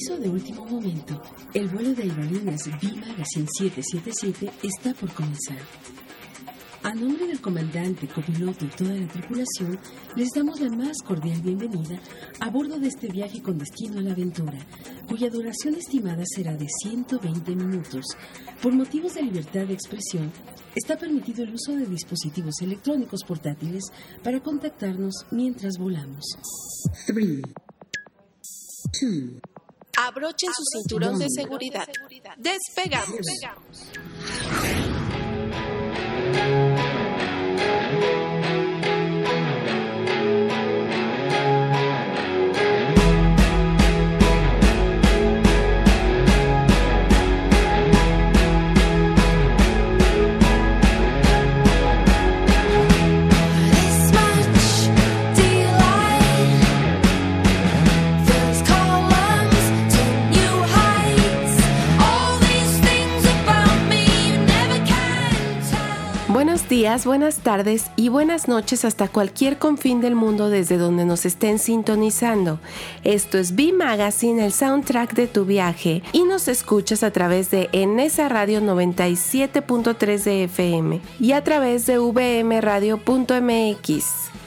Aviso de último momento. El vuelo de aerolíneas B-Magazine 777 está por comenzar. A nombre del comandante, copiloto y toda la tripulación, les damos la más cordial bienvenida a bordo de este viaje con destino a la aventura, cuya duración estimada será de 120 minutos. Por motivos de libertad de expresión, está permitido el uso de dispositivos electrónicos portátiles para contactarnos mientras volamos. 3, 2, Abrochen su cinturón de seguridad. Despegamos. Días, buenas tardes y buenas noches hasta cualquier confín del mundo desde donde nos estén sintonizando. Esto es B Magazine, el soundtrack de tu viaje, y nos escuchas a través de Enesa Radio 97.3 de FM y a través de vmradio.mx.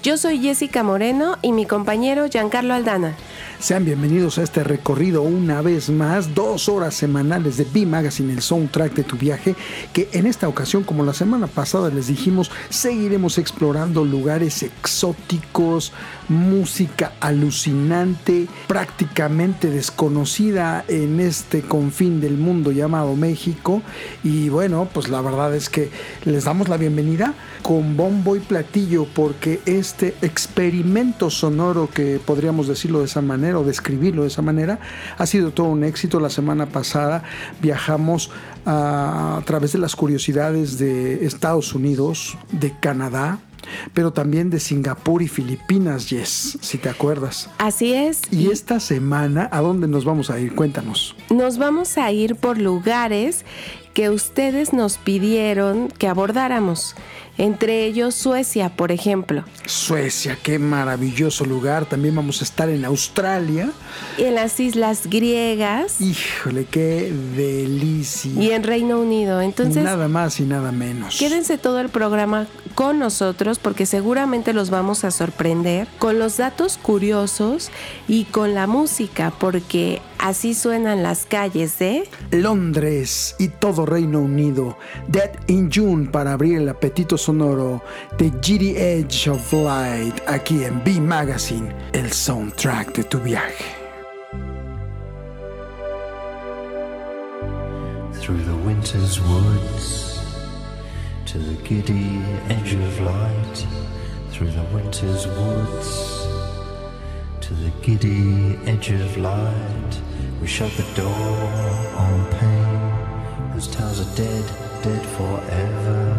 Yo soy Jessica Moreno y mi compañero Giancarlo Aldana. Sean bienvenidos a este recorrido una vez más, dos horas semanales de B Magazine, el soundtrack de tu viaje, que en esta ocasión, como la semana pasada les dijimos, seguiremos explorando lugares exóticos, música alucinante, prácticamente desconocida en este confín del mundo llamado México. Y bueno, pues la verdad es que les damos la bienvenida con bombo y platillo porque este experimento sonoro que podríamos decirlo de esa manera o describirlo de esa manera ha sido todo un éxito. La semana pasada viajamos a, a través de las curiosidades de Estados Unidos, de Canadá, pero también de Singapur y Filipinas, Yes, si te acuerdas. Así es. Y esta semana, ¿a dónde nos vamos a ir? Cuéntanos. Nos vamos a ir por lugares que ustedes nos pidieron que abordáramos entre ellos Suecia, por ejemplo. Suecia, qué maravilloso lugar. También vamos a estar en Australia. Y en las islas griegas. Híjole, qué delicia. Y en Reino Unido. Entonces. Nada más y nada menos. Quédense todo el programa con nosotros porque seguramente los vamos a sorprender con los datos curiosos y con la música porque así suenan las calles de Londres y todo Reino Unido. Dead in June para abrir el apetito sonoro de Giddy Edge of Light aquí en B Magazine, el soundtrack de tu viaje. Through the winter's woods to the giddy edge of light, through the winter's woods to the giddy edge of light, we shut the door on pain, whose towers are dead, dead forever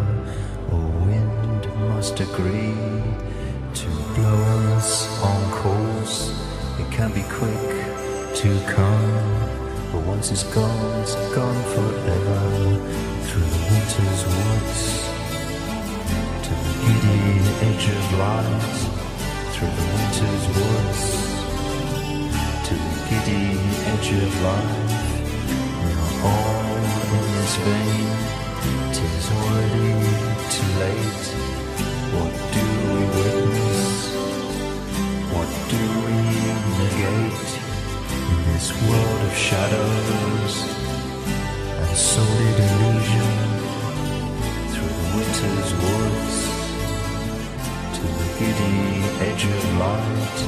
A wind must agree to blow us on course. It can be quick to come, but once it's gone, it's gone forever. Through the winter's woods to the giddy edge of light. Through the winter's woods to the giddy edge of life. We are all in this vein. Tis already too late. What do we witness? What do we negate in this world of shadows and sordid illusion? Through the winter's woods giddy edge of light.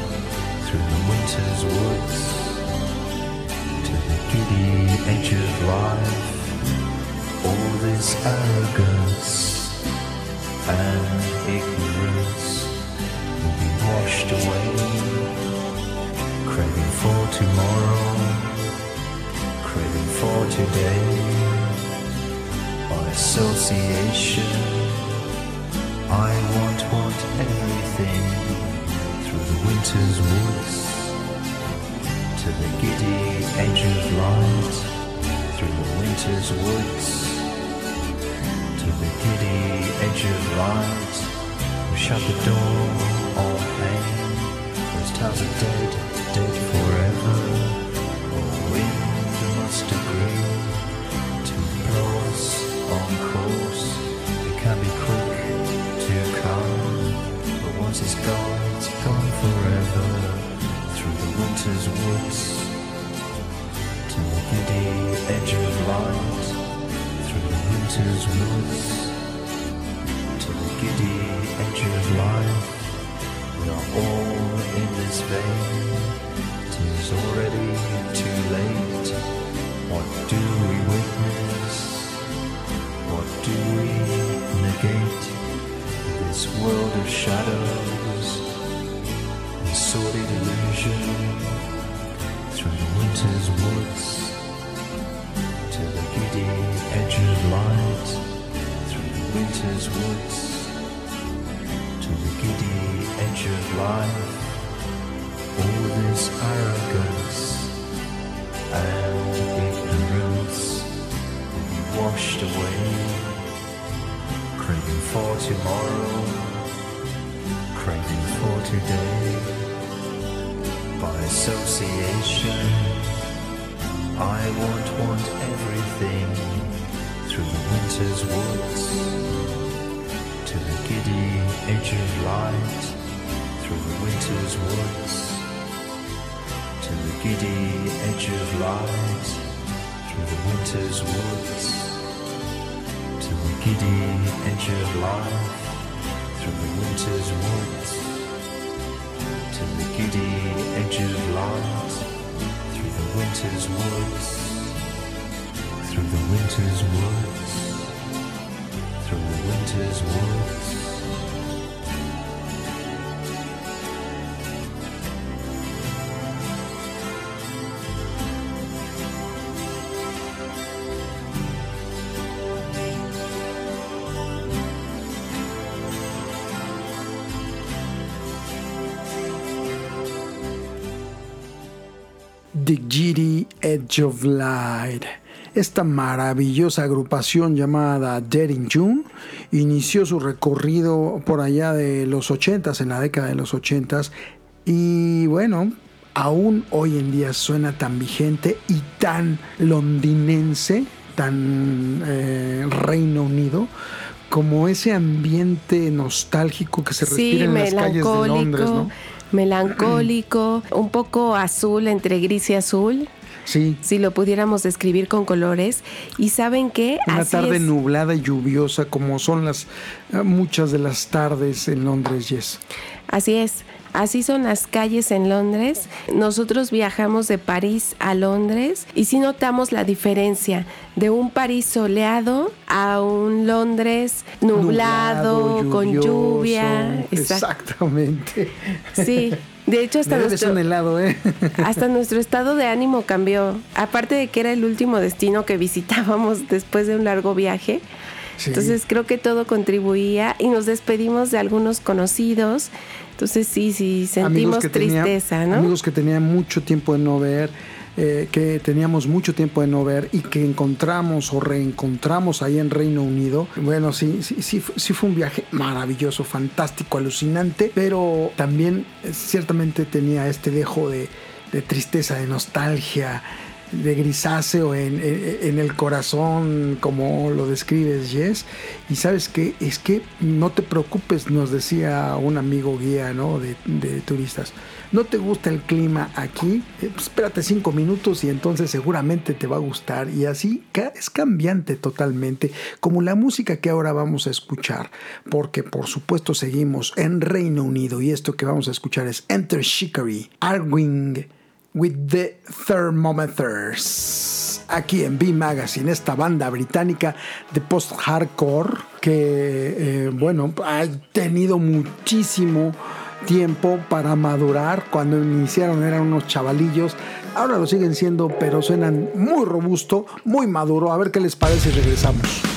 Through the winter's woods to the giddy edge of life all this arrogance and ignorance will be washed away. Craving for tomorrow, craving for today. By association, through the winter's woods to the giddy edge of light through the winter's woods to the giddy edge of light. We shut the door on pain. Those towers are dead, dead forever. Oh, we last degree winter's woods to the giddy edge of life. We are all in this vein. Tis already too late. What do we witness? What do we negate? This world of shadows, this sordid illusion through the winter's woods winter's woods to the giddy edge of life. All this arrogance and ignorance will be washed away. Craving for tomorrow craving for today. By association I won't want everything through the winter's woods to the giddy edge of light through the winter's woods. To the giddy edge of light through the winter's woods. To the giddy edge of life through the winter's woods. To the giddy edge of light through the winter's woods. Through the winter's woods The Giddy Edge of Light. Esta maravillosa agrupación llamada Dead in June inició su recorrido por allá de los 80s, en la década de los 80s, y bueno, aún hoy en día suena tan vigente y tan londinense, tan eh, Reino Unido, como ese ambiente nostálgico que se respira en las calles de Londres, ¿no? Melancólico, un poco azul, entre gris y azul. Sí. Si lo pudiéramos describir con colores. Y saben qué? Una Así tarde es. nublada y lluviosa, como son las eh, muchas de las tardes en Londres, Yes. Así es. Así son las calles en Londres. Nosotros viajamos de París a Londres y sí notamos la diferencia de un París soleado a un Londres nublado, con lluvioso. lluvia. Exactamente. Sí. De hecho, hasta nuestro, un helado, ¿eh? hasta nuestro estado de ánimo cambió. Aparte de que era el último destino que visitábamos después de un largo viaje. Sí. Entonces creo que todo contribuía y nos despedimos de algunos conocidos. Entonces sí, sí, sentimos tenía- tristeza, ¿no? Amigos que tenían mucho tiempo de no ver, eh, que teníamos mucho tiempo de no ver y que encontramos o reencontramos ahí en Reino Unido. Bueno, sí, sí, sí, sí fue un viaje maravilloso, fantástico, alucinante, pero también eh, ciertamente tenía este dejo de, de tristeza, de nostalgia de grisáceo en, en- el corazón, como lo describes, Jess. Y sabes qué, es que no te preocupes, nos decía un amigo guía ¿no? de, turistas. ¿No te gusta el clima aquí? Eh, pues espérate cinco minutos y entonces seguramente te va a gustar. Y así es cambiante totalmente, como la música que ahora vamos a escuchar. Porque por supuesto seguimos en Reino Unido y esto que vamos a escuchar es Enter Shikari, Arwing with the Thermometers. Aquí en B Magazine, esta banda británica de post-hardcore que, eh, bueno, ha tenido muchísimo tiempo para madurar. Cuando iniciaron eran unos chavalillos. Ahora lo siguen siendo, pero suenan muy robusto, muy maduro. A ver qué les parece y regresamos.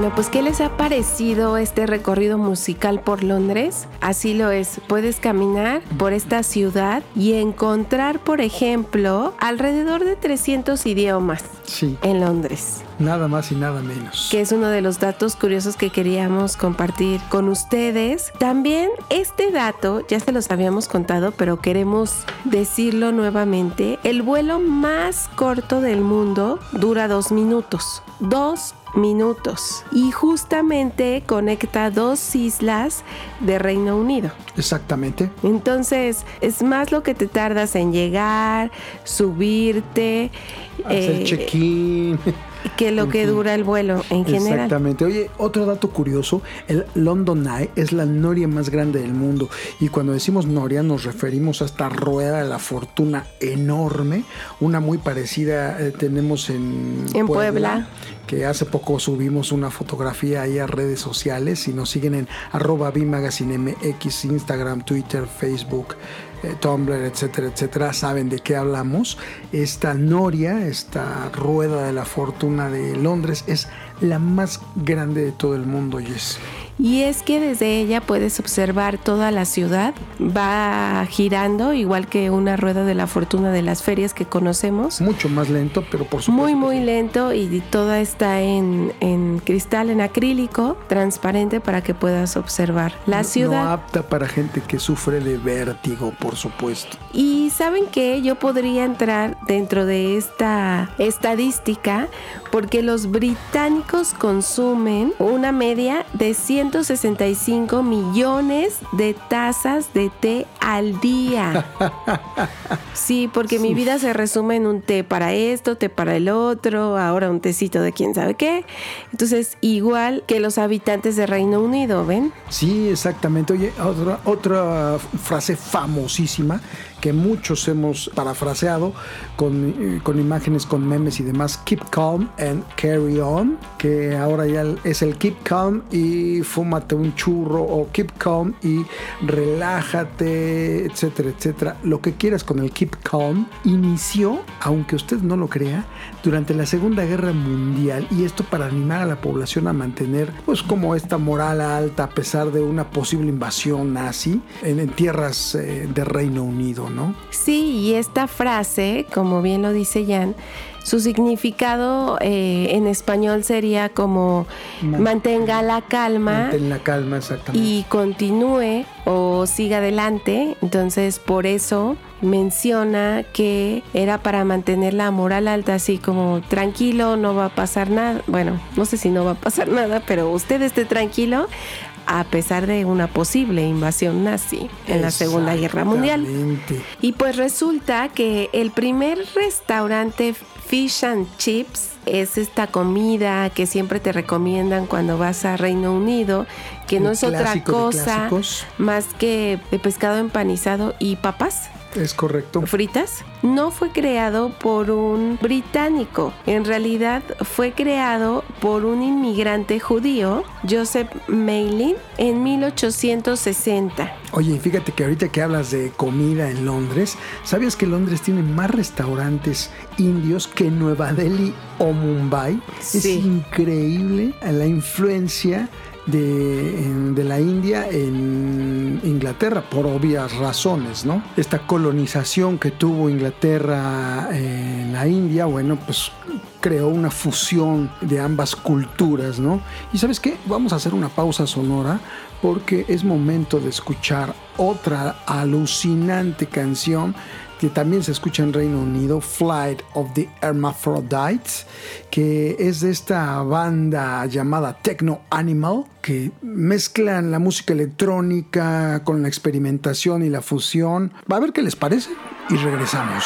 Bueno, pues ¿qué les ha parecido este recorrido musical por Londres? Así lo es, puedes caminar por esta ciudad y encontrar, por ejemplo, alrededor de 300 idiomas Sí, en Londres. Nada más y nada menos. que es uno de los datos curiosos que queríamos compartir con ustedes. También este dato, ya se los habíamos contado, pero queremos decirlo nuevamente. El vuelo más corto del mundo dura dos minutos. Dos minutos. Y justamente conecta dos islas de Reino Unido. Exactamente. Entonces, es más lo que te tardas en llegar, subirte, Hacer eh, check-in. Que lo En que fin. dura el vuelo en general. Exactamente. Oye, otro dato curioso, el London Eye es la noria más grande del mundo. Y cuando decimos noria nos referimos a esta rueda de la fortuna enorme, una muy parecida eh, tenemos en, En Puebla. que hace poco subimos una fotografía ahí a redes sociales y nos siguen en arroba Instagram, Twitter, Facebook. Eh, Tumblr, etcétera, etcétera, saben de qué hablamos. Esta noria, esta rueda de la fortuna de Londres, es la más grande de todo el mundo, Jess. Y es que desde ella puedes observar toda la ciudad. Va girando igual que una rueda de la fortuna de las ferias que conocemos. Mucho más lento, pero por supuesto. Muy, muy lento y toda está en, en cristal, en acrílico, transparente para que puedas observar la No- ciudad. No apta para gente que sufre de vértigo, por supuesto. Y saben que yo podría entrar dentro de esta estadística porque los británicos consumen una media de 165 millones de tazas de té al día. Sí, porque mi vida se resume en un té para esto, té para el otro, ahora un tecito de quién sabe qué. Entonces, igual que los habitantes de Reino Unido, ¿ven? Sí, exactamente. Oye, otra, otra frase famosísima que muchos hemos parafraseado con, eh, con imágenes, con memes y demás. Keep calm and carry on. Que ahora ya es el keep calm y fúmate un churro o keep calm y relájate, etcétera, etcétera. Lo que quieras con el keep calm inició, aunque usted no lo crea, durante la Segunda Guerra Mundial y esto para animar a la población a mantener pues como esta moral alta a pesar de una posible invasión nazi en, en tierras eh, de Reino Unido, ¿no? Sí, y esta frase, como bien lo dice Jan, su significado eh, en español sería como Man- mantenga la calma Mantén la calma exactamente. y continúe o siga adelante. Entonces, por eso menciona que era para mantener la moral alta, así como tranquilo, no va a pasar nada. Bueno, no sé si no va a pasar nada, pero usted esté tranquilo a pesar de una posible invasión nazi en la Segunda Guerra Mundial. Y pues resulta que el primer restaurante Fish and Chips es esta comida que siempre te recomiendan cuando vas a Reino Unido, que no es otra cosa más que de pescado empanizado y papas Es correcto. fritas, no fue creado por un británico. En realidad fue creado por un inmigrante judío, Joseph Maylin, en 1860. Oye, y fíjate que ahorita que hablas de comida en Londres, ¿sabías que Londres tiene más restaurantes indios que Nueva Delhi o Mumbai? Es Sí. increíble la influencia de, de la India en Inglaterra, por obvias razones, ¿no? Esta colonización que tuvo Inglaterra en la India, bueno, pues creó una fusión de ambas culturas, ¿no? Y sabes qué, vamos a hacer una pausa sonora porque es momento de escuchar otra alucinante canción que también se escucha en Reino Unido, Flight of the Hermaphrodites, que es de esta banda llamada Techno Animal, que mezclan la música electrónica con la experimentación y la fusión. Va a ver qué les parece y regresamos.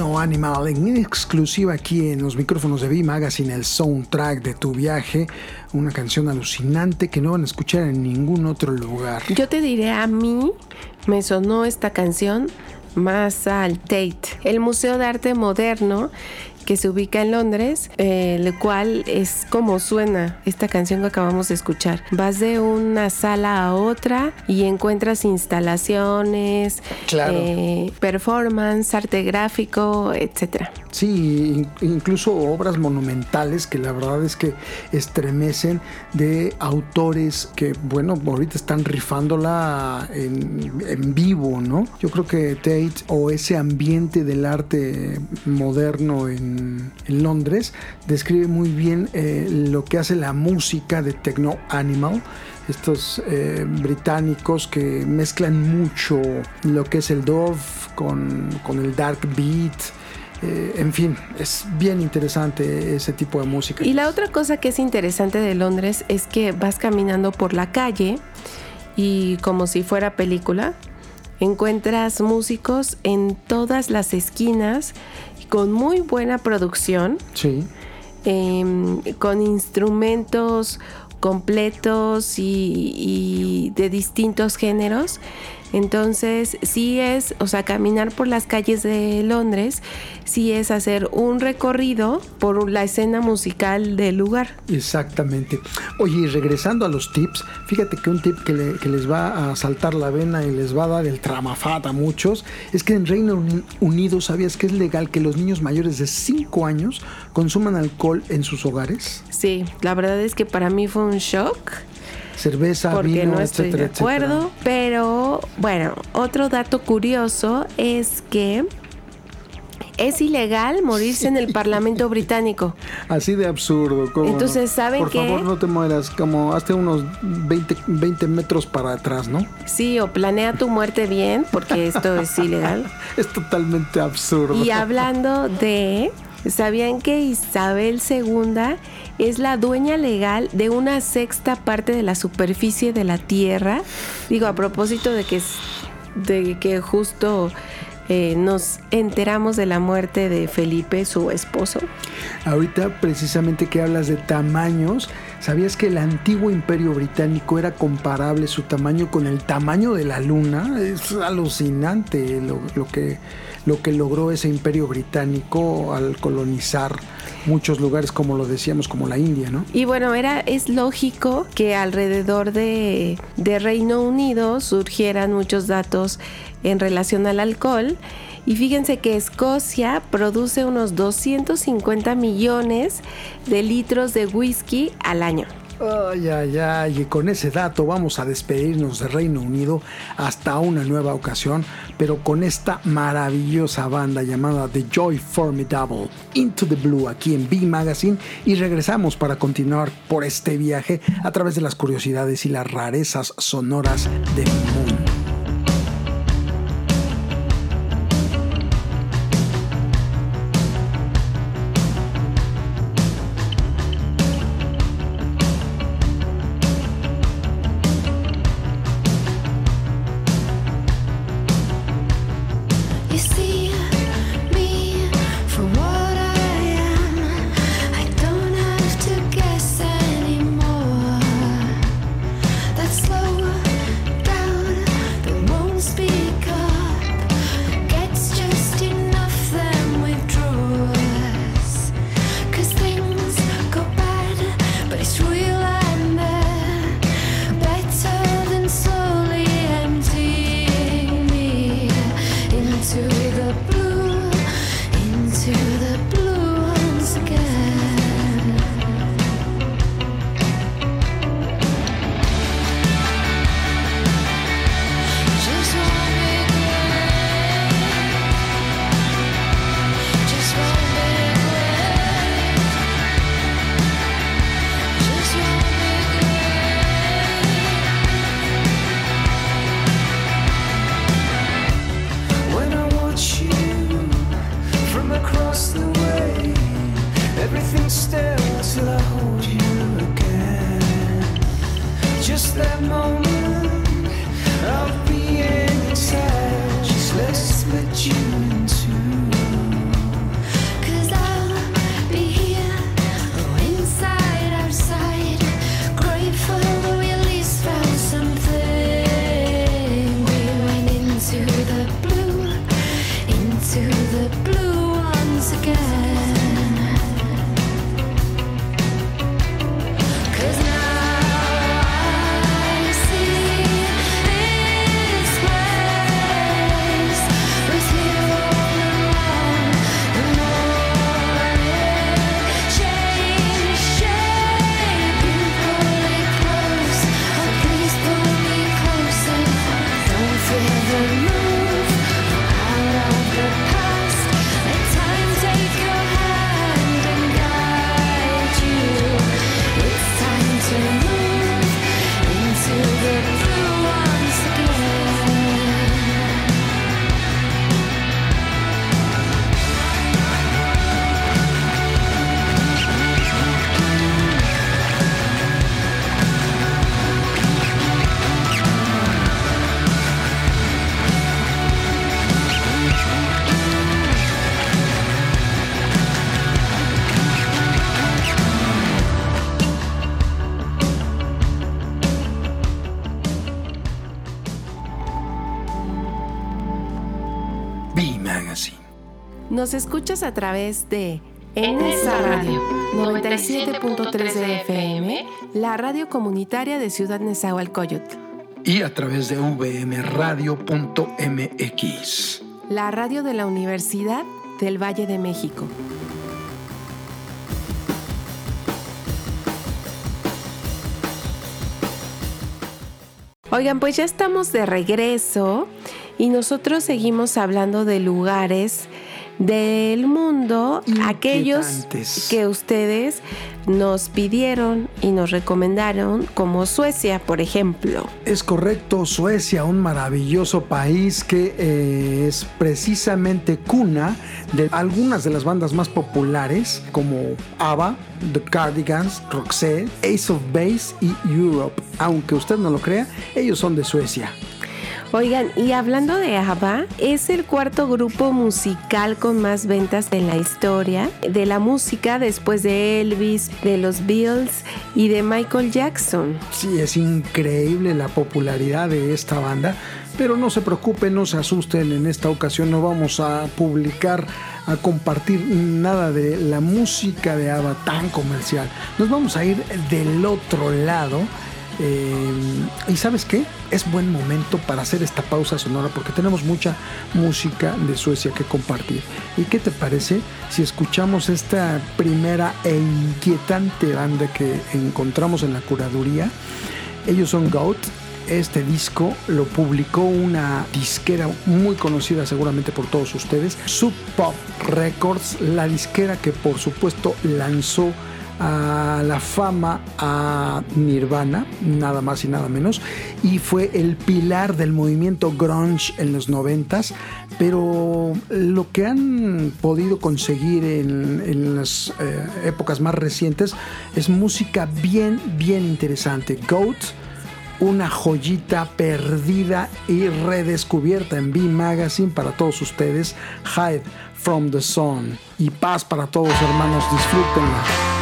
Techno Animal en exclusiva aquí en los micrófonos de V Magazine, el soundtrack de tu viaje. Una canción alucinante que no van a escuchar en ningún otro lugar. Yo te diré, a mí me sonó esta canción más al Tate, el Museo de Arte Moderno que se ubica en Londres, eh, el cual es como suena esta canción que acabamos de escuchar. Vas de una sala a otra y encuentras instalaciones, eh, performance, arte gráfico, etcétera. Sí, incluso obras monumentales que la verdad es que estremecen de autores que, bueno, ahorita están rifándola en, en vivo, ¿no? Yo creo que Tate o ese ambiente del arte moderno en en, Londres, describe muy bien eh, lo que hace la música de Techno Animal, estos eh, británicos que mezclan mucho lo que es el dove con, el dark beat. Eh, en fin, es bien interesante ese tipo de música. Y la otra cosa que es interesante de Londres es que vas caminando por la calle y como si fuera película, encuentras músicos en todas las esquinas con muy buena producción. Sí. Em, con instrumentos completos y, de distintos géneros. Entonces, sí es, o sea, caminar por las calles de Londres, sí es hacer un recorrido por la escena musical del lugar. Exactamente. Oye, y regresando a los tips, fíjate que un tip que, les va a saltar la vena y les va a dar el tramafat a muchos, es que en Reino Unido, ¿sabías que es legal que los niños mayores de 5 años consuman alcohol en sus hogares? Sí, la verdad es que para mí fue un shock cerveza, porque no estoy de acuerdo. Pero bueno, otro dato curioso es que es ilegal morirse en el Parlamento británico. Así de absurdo. Entonces, ¿saben Por favor, no te mueras, como hazte unos 20, 20 metros para atrás, ¿no? Sí, o planea tu muerte bien, porque esto es ilegal. es totalmente absurdo. Y hablando de ¿Sabían que Isabel II es la dueña legal de una sexta parte de la superficie de la Tierra? Digo, a propósito de que, de que justo eh, nos enteramos de la muerte de Felipe, su esposo. Ahorita precisamente que hablas de tamaños, ¿sabías que el antiguo imperio británico era comparable su tamaño con el tamaño de la luna? Es alucinante lo que lo que logró ese imperio británico al colonizar muchos lugares como lo decíamos como la India, ¿no? Y bueno, era es lógico que alrededor de, Reino Unido surgieran muchos datos en relación al alcohol. Y fíjense que Escocia produce unos 250 millones de litros de whisky al año. Ay, ay, ay, y con ese dato vamos a despedirnos de Reino Unido hasta una nueva ocasión, pero con esta maravillosa banda llamada The Joy Formidable, Into the Blue, aquí en B Magazine, y regresamos para continuar por este viaje a través de las curiosidades y las rarezas sonoras del mundo. Nos escuchas a través de NSA Radio 97.3 de FM, la radio comunitaria de Ciudad Nezahualcóyotl. Y a través de vmradio.mx. La radio de la Universidad del Valle de México. Oigan, pues ya estamos de regreso y nosotros seguimos hablando de lugares del mundo, aquellos que ustedes nos pidieron y nos recomendaron, como Suecia, por ejemplo. Es correcto, Suecia, un maravilloso país que eh, es precisamente cuna de algunas de las bandas más populares, como ABBA, The Cardigans, Roxette, Ace of Base y Europe. Aunque usted no lo crea, ellos son de Suecia. Oigan, y hablando de ABBA, es el cuarto grupo musical con más ventas en la historia de la música después de Elvis, de los Beatles y de Michael Jackson. Sí, es increíble la popularidad de esta banda, pero no se preocupen, no se asusten, en esta ocasión no vamos a publicar a compartir nada de la música de ABBA tan comercial. Nos vamos a ir del otro lado eh, y sabes qué? Es buen momento para hacer esta pausa sonora porque tenemos mucha música de Suecia que compartir. ¿Y qué te parece si escuchamos esta primera e inquietante banda que encontramos en la curaduría? Ellos son Goat. Este disco lo publicó una disquera muy conocida seguramente por todos ustedes, Sub Pop Records, la disquera que por supuesto lanzó a la fama a Nirvana, nada más y nada menos, y fue el pilar del movimiento grunge en los noventas, pero lo que han podido conseguir en, las eh, épocas más recientes es música bien, bien interesante. Goat, una joyita perdida y redescubierta en B Magazine para todos ustedes, Hide from the Sun. Y paz para todos hermanos, disfrútenla.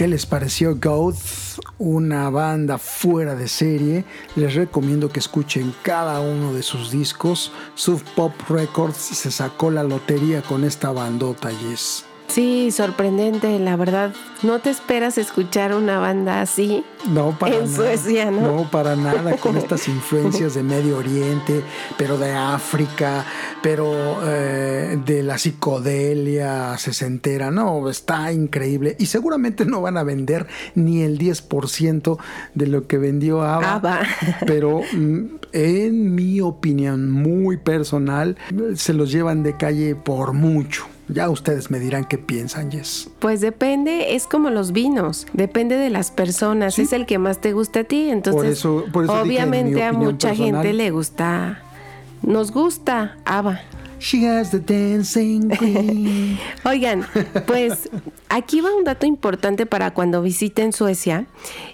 ¿Qué les pareció Goat? Una banda fuera de serie. Les recomiendo que escuchen cada uno de sus discos. Sub Pop Records se sacó la lotería con esta bandota, Yes. Sí, sorprendente, la verdad. No te esperas escuchar una banda así no, para en nada. Suecia, ¿no? No, para nada, con estas influencias de Medio Oriente, pero de África, pero eh, de la psicodelia sesentera. No, está increíble. Y seguramente no van a vender ni el 10% de lo que vendió ABBA. ABBA. Pero mm, en mi opinión muy personal, se los llevan de calle por mucho. Ya ustedes me dirán qué piensan, Jess. Pues depende, es como los vinos, depende de las personas, Sí. es el que más te gusta a ti, entonces Por eso- por eso dije, en mi obviamente a mucha personal. gente le gusta, nos gusta ABBA. She has the dancing queen. Oigan, pues aquí va un dato importante para cuando visiten Suecia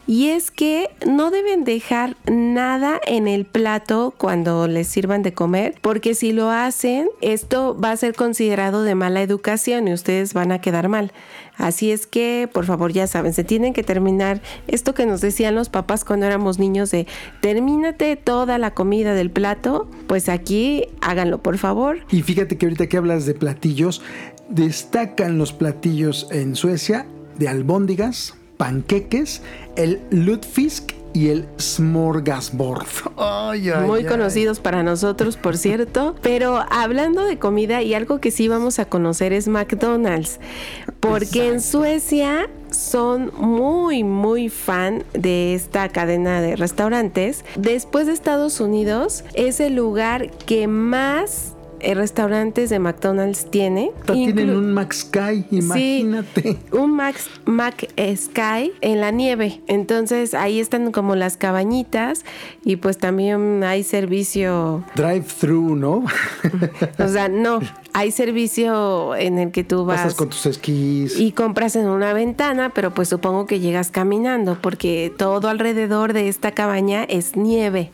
y es que no deben dejar nada en el plato cuando les sirvan de comer porque si lo hacen esto va a ser considerado de mala educación y ustedes van a quedar mal. Así es que, por favor, ya saben, se tienen que terminar esto que nos decían los papás cuando éramos niños de termínate toda la comida del plato, pues aquí háganlo, por favor. Y fíjate que ahorita que hablas de platillos, destacan los platillos en Suecia de albóndigas, panqueques, el lutfisk y el smorgasbord. Ay, ay, muy ay. conocidos para nosotros, por cierto. Pero hablando de comida y algo que sí vamos a conocer es McDonald's, porque en Suecia son muy, muy fan de esta cadena de restaurantes. Después de Estados Unidos, es el lugar que más restaurantes de McDonald's tiene. Tienen un Max Sky, imagínate. un Max Mac Sky en la nieve. Entonces ahí están como las cabañitas y pues también hay servicio, Drive-thru, ¿no? o sea, no, hay servicio en el que tú vas Pasas con tus esquís. y compras en una ventana, pero pues supongo que llegas caminando porque todo alrededor de esta cabaña es nieve.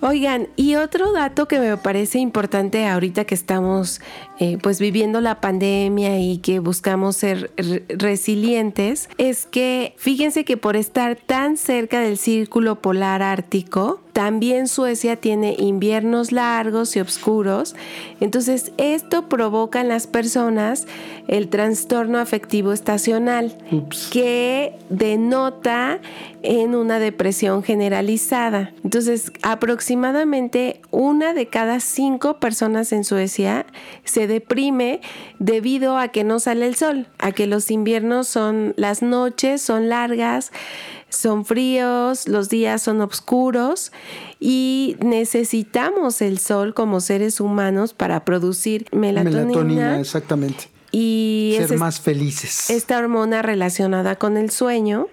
Oigan, y otro dato que me parece importante ahorita que estamos eh, pues viviendo la pandemia y que buscamos ser re- resilientes es que fíjense que por estar tan cerca del círculo polar ártico, también Suecia tiene inviernos largos y oscuros. Entonces esto provoca en las personas el trastorno afectivo estacional Ups. que denota en una depresión generalizada. Entonces, aproximadamente una de cada cinco personas en Suecia se deprime debido a que no sale el sol, a que los inviernos son, las noches son largas, son fríos, los días son oscuros y necesitamos el sol como seres humanos para producir melatonina, Melatonina, exactamente. y Ser es más felices. esta hormona relacionada con el sueño.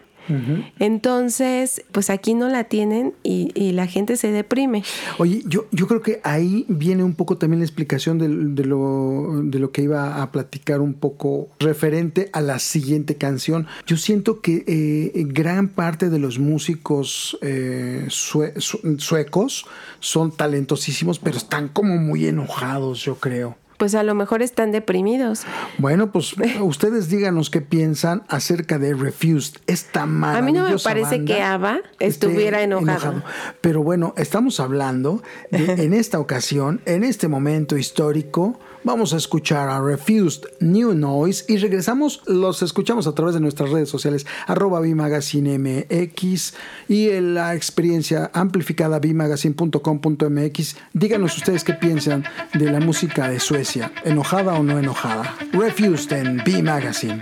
Entonces, pues aquí no la tienen y, y la gente se deprime. Oye, yo, yo creo que ahí viene un poco también la explicación de, lo, de lo que iba a platicar un poco referente a la siguiente canción. Yo siento que eh, gran parte de los músicos eh, sue- su- suecos son talentosísimos, pero están como muy enojados, yo creo. Pues a lo mejor están deprimidos. Bueno, pues ustedes díganos qué piensan acerca de Refused, esta A mí no me maravillosa parece banda que esté estuviera enojado. Pero bueno, estamos hablando de, en esta ocasión, en este momento histórico, vamos a escuchar a Refused New Noise y regresamos, los escuchamos a través de nuestras redes sociales, arroba Bimagazine MX y en la experiencia amplificada bimagazine.com.mx. Díganos ustedes qué piensan de la música de Suecia, enojada o no enojada. Refused en B Magazine.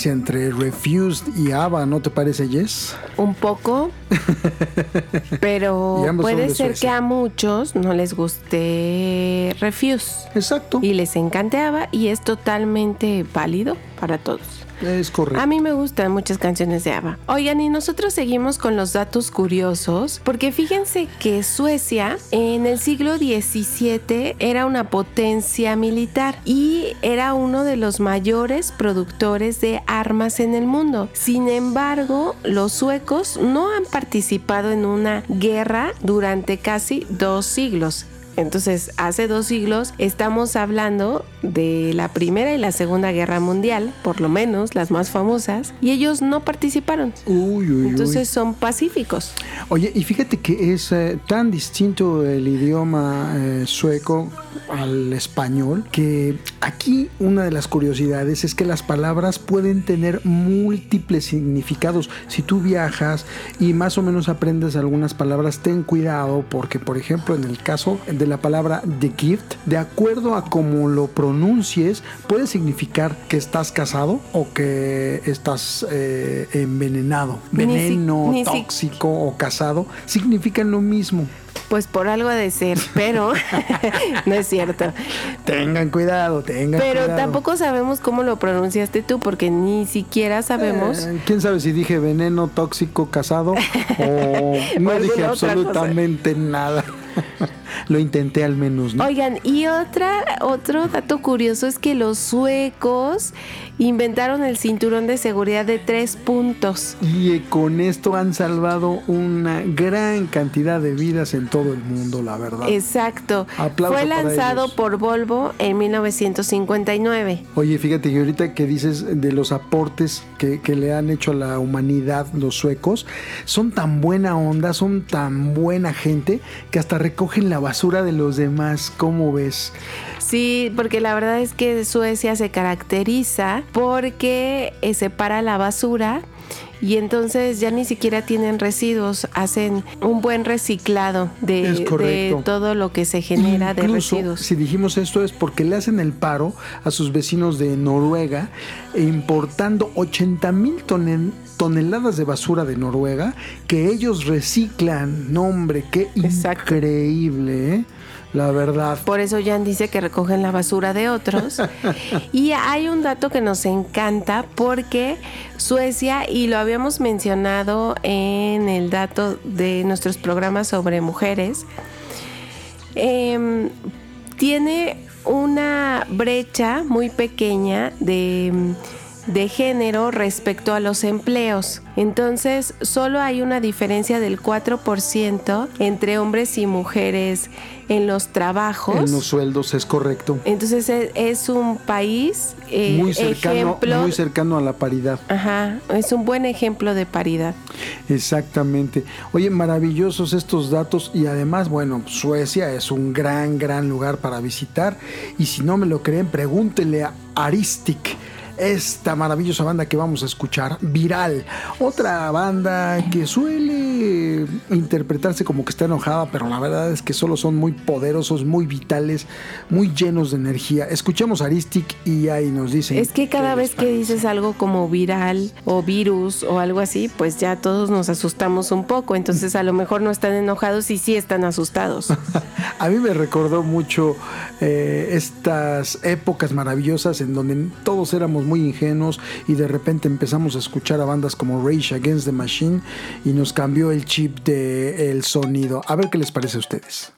Diferencia entre Refused y ABBA, ¿no te parece, Jess? Un poco, pero puede de ser que a muchos no les guste Refuse Exacto, y les encante ABBA y es totalmente válido para todos. A mí me gustan muchas canciones de ABBA. Oigan, y nosotros seguimos con los datos curiosos, porque fíjense que Suecia en el siglo XVII era una potencia militar y era uno de los mayores productores de armas en el mundo. Sin embargo, los suecos no han participado en una guerra durante casi dos siglos. Entonces, hace dos siglos estamos hablando de la Primera y la Segunda Guerra Mundial, por lo menos las más famosas, y ellos no participaron. Uy, uy, Entonces uy. son pacíficos. Oye, y fíjate que es eh, tan distinto el idioma eh, sueco al español que aquí una de las curiosidades es que las palabras pueden tener múltiples significados. Si tú viajas y más o menos aprendes algunas palabras, ten cuidado porque, por ejemplo, en el caso de la palabra the gift, de acuerdo a cómo lo pronuncies, puede significar que estás casado o que estás eh, envenenado. Ni si- Veneno, si- tóxico o casado significan lo mismo. Pues por algo ha de ser, pero no es cierto. Tengan cuidado, tengan Pero cuidado. tampoco sabemos cómo lo pronunciaste tú, porque ni siquiera sabemos. Eh, ¿Quién sabe si dije veneno, tóxico, casado? O no dije absolutamente nada. Lo intenté al menos, ¿no? Oigan, y otra, otro dato curioso es que los suecos inventaron el cinturón de seguridad de tres puntos. Y eh, con esto han salvado una gran cantidad de vidas en todo el mundo, la verdad. Exacto. Aplauso Fue lanzado ellos. por Volvo en 1959. Oye, fíjate que ahorita que dices de los aportes que, que le han hecho a la humanidad los suecos, son tan buena onda, son tan buena gente, que hasta recogen la basura de los demás. ¿Cómo ves? Sí, porque la verdad es que Suecia se caracteriza porque eh, separa la basura y entonces ya ni siquiera tienen residuos, hacen un buen reciclado de, todo lo que se genera de residuos. Si dijimos esto es porque le hacen el paro a sus vecinos de Noruega, importando 80 mil toneladas de basura de Noruega que ellos reciclan. No, hombre, qué Exacto. increíble, ¿eh? La verdad. Por eso Jan dice que recogen la basura de otros. y hay un dato que nos encanta porque Suecia, y lo habíamos mencionado en el dato de nuestros programas sobre mujeres, em, tiene una brecha muy pequeña de, de género respecto a los empleos. Entonces, solo hay una diferencia del 4% entre hombres y mujeres en los trabajos. En los sueldos es correcto. Entonces es, es un país eh, muy cercano, ejemplo. muy cercano a la paridad. Ajá, es un buen ejemplo de paridad. Exactamente. Oye, maravillosos estos datos y además, bueno, Suecia es un gran, gran lugar para visitar. Y si no me lo creen, pregúntenle a Aristic. Esta maravillosa banda que vamos a escuchar, Viral, otra banda que suele interpretarse como que está enojada, pero la verdad es que solo son muy poderosos, muy vitales, muy llenos de energía. Escuchemos a Aristic y ahí nos dicen. Es que cada vez que dices algo como viral o virus o algo así, pues ya todos nos asustamos un poco. Entonces a lo mejor no están enojados y sí están asustados. A mí me recordó mucho eh, estas épocas maravillosas en donde todos éramos muy ingenuos y de repente empezamos a escuchar a bandas como Rage Against the Machine y nos cambió el chip del el sonido. A ver qué les parece a ustedes.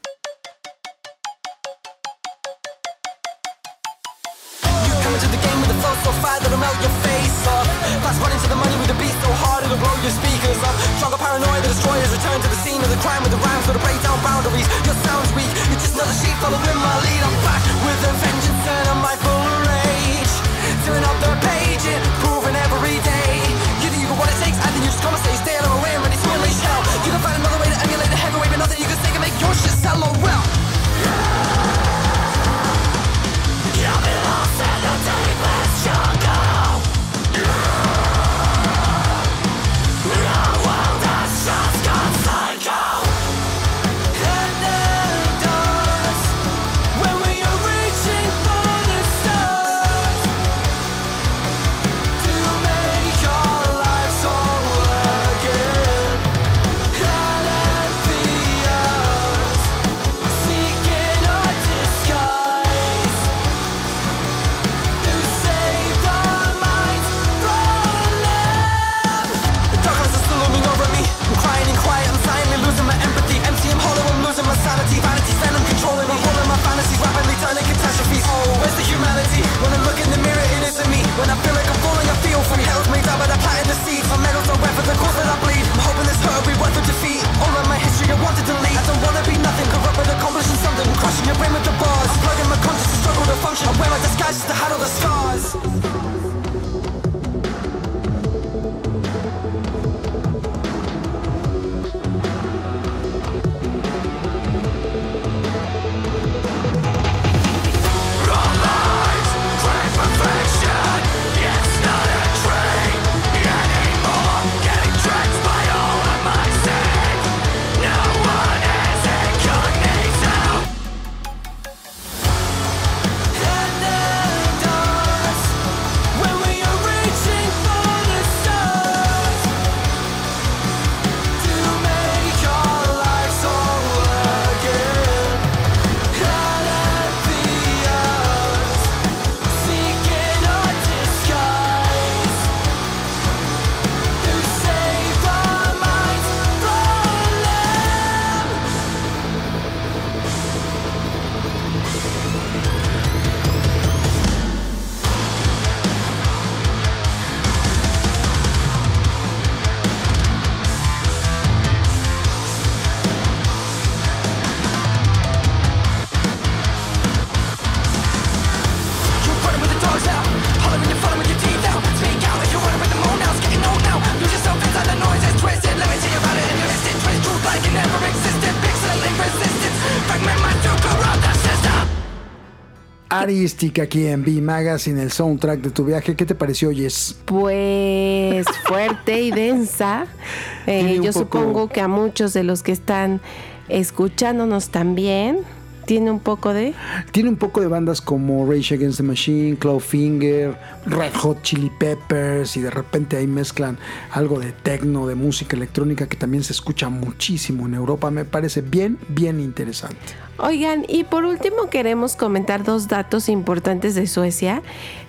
Aristic aquí en B Magazine, el soundtrack de tu viaje. ¿Qué te pareció, Jess? Pues fuerte y densa. Eh, yo supongo que a muchos de los que están escuchándonos también tiene un poco de. Tiene un poco de bandas como Rage Against the Machine, Clawfinger, Red Hot Chili Peppers y de repente ahí mezclan algo de techno, de música electrónica que también se escucha muchísimo en Europa. Me parece bien, bien interesante. Oigan, y por último queremos comentar dos datos importantes de Suecia.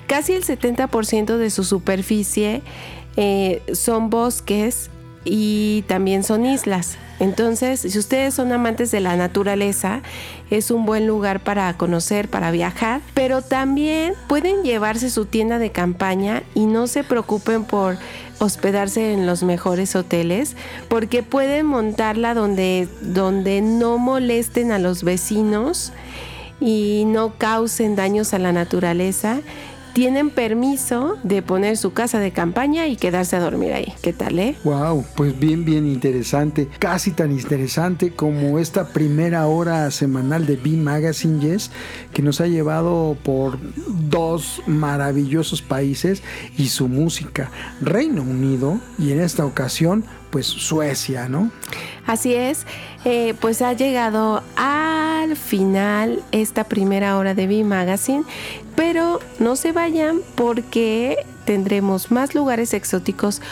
Casi el 70% de su superficie eh, son bosques y también son islas. Entonces, si ustedes son amantes de la naturaleza, es un buen lugar para conocer, para viajar, pero también pueden llevarse su tienda de campaña y no se preocupen por hospedarse en los mejores hoteles porque pueden montarla donde, donde no molesten a los vecinos y no causen daños a la naturaleza tienen permiso de poner su casa de campaña y quedarse a dormir ahí. ¿Qué tal, eh? Wow, pues bien, bien interesante. Casi tan interesante como esta primera hora semanal de B Magazine Yes, que nos ha llevado por dos maravillosos países y su música. Reino Unido y en esta ocasión, pues Suecia, ¿no? Así es, eh, pues ha llegado al final esta primera hora de B Magazine, pero no se vayan porque tendremos más lugares exóticos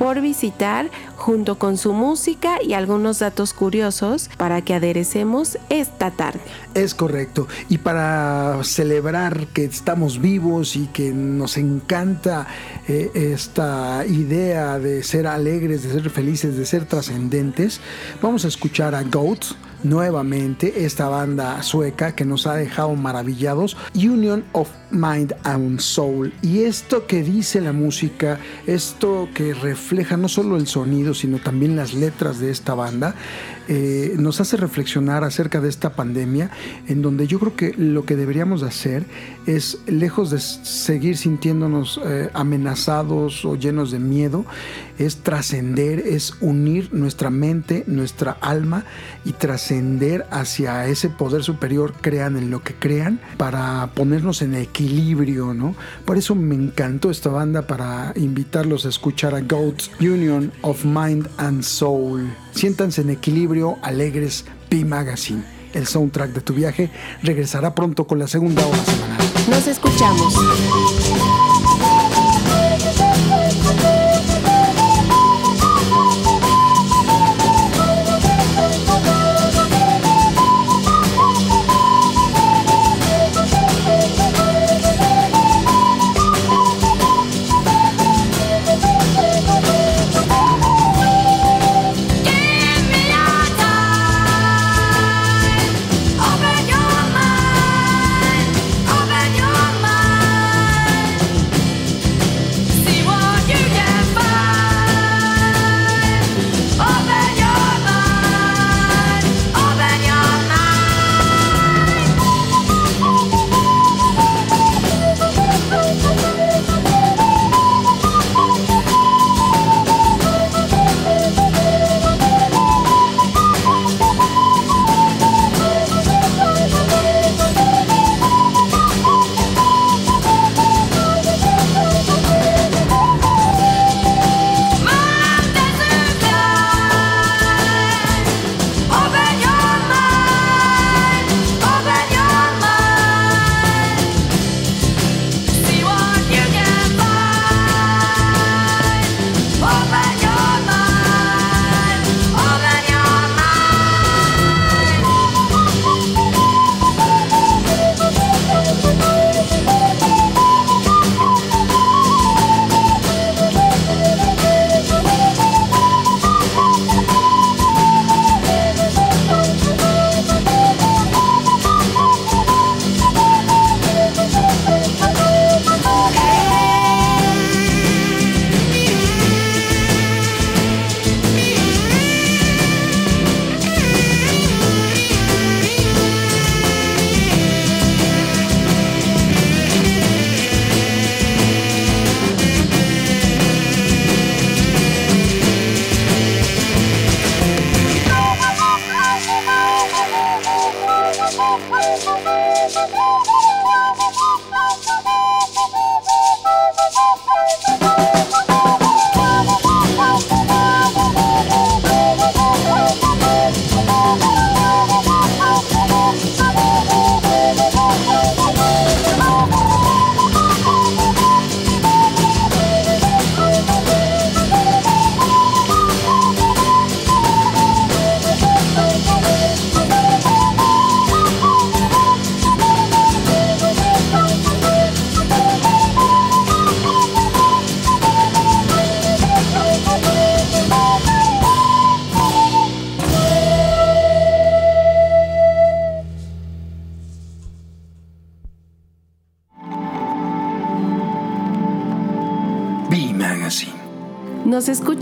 por visitar junto con su música y algunos datos curiosos para que aderecemos esta tarde. Es correcto. Y para celebrar que estamos vivos y que nos encanta eh, esta idea de ser alegres, de ser felices, de ser trascendentes, vamos a escuchar a Goats nuevamente esta banda sueca que nos ha dejado maravillados, Union of Mind and Soul. Y esto que dice la música, esto que refleja no solo el sonido, sino también las letras de esta banda, eh, nos hace reflexionar acerca de esta pandemia, en donde yo creo que lo que deberíamos hacer es, lejos de seguir sintiéndonos eh, amenazados o llenos de miedo, es trascender, es unir nuestra mente, nuestra alma y trascender hacia ese poder superior, crean en lo que crean, para ponernos en equilibrio, ¿no? Por eso me encantó esta banda para invitarlos a escuchar a Goats Union of Mind and Soul. Siéntanse en equilibrio, alegres, P Magazine. El soundtrack de tu viaje regresará pronto con la segunda hora semanal. Nos escuchamos.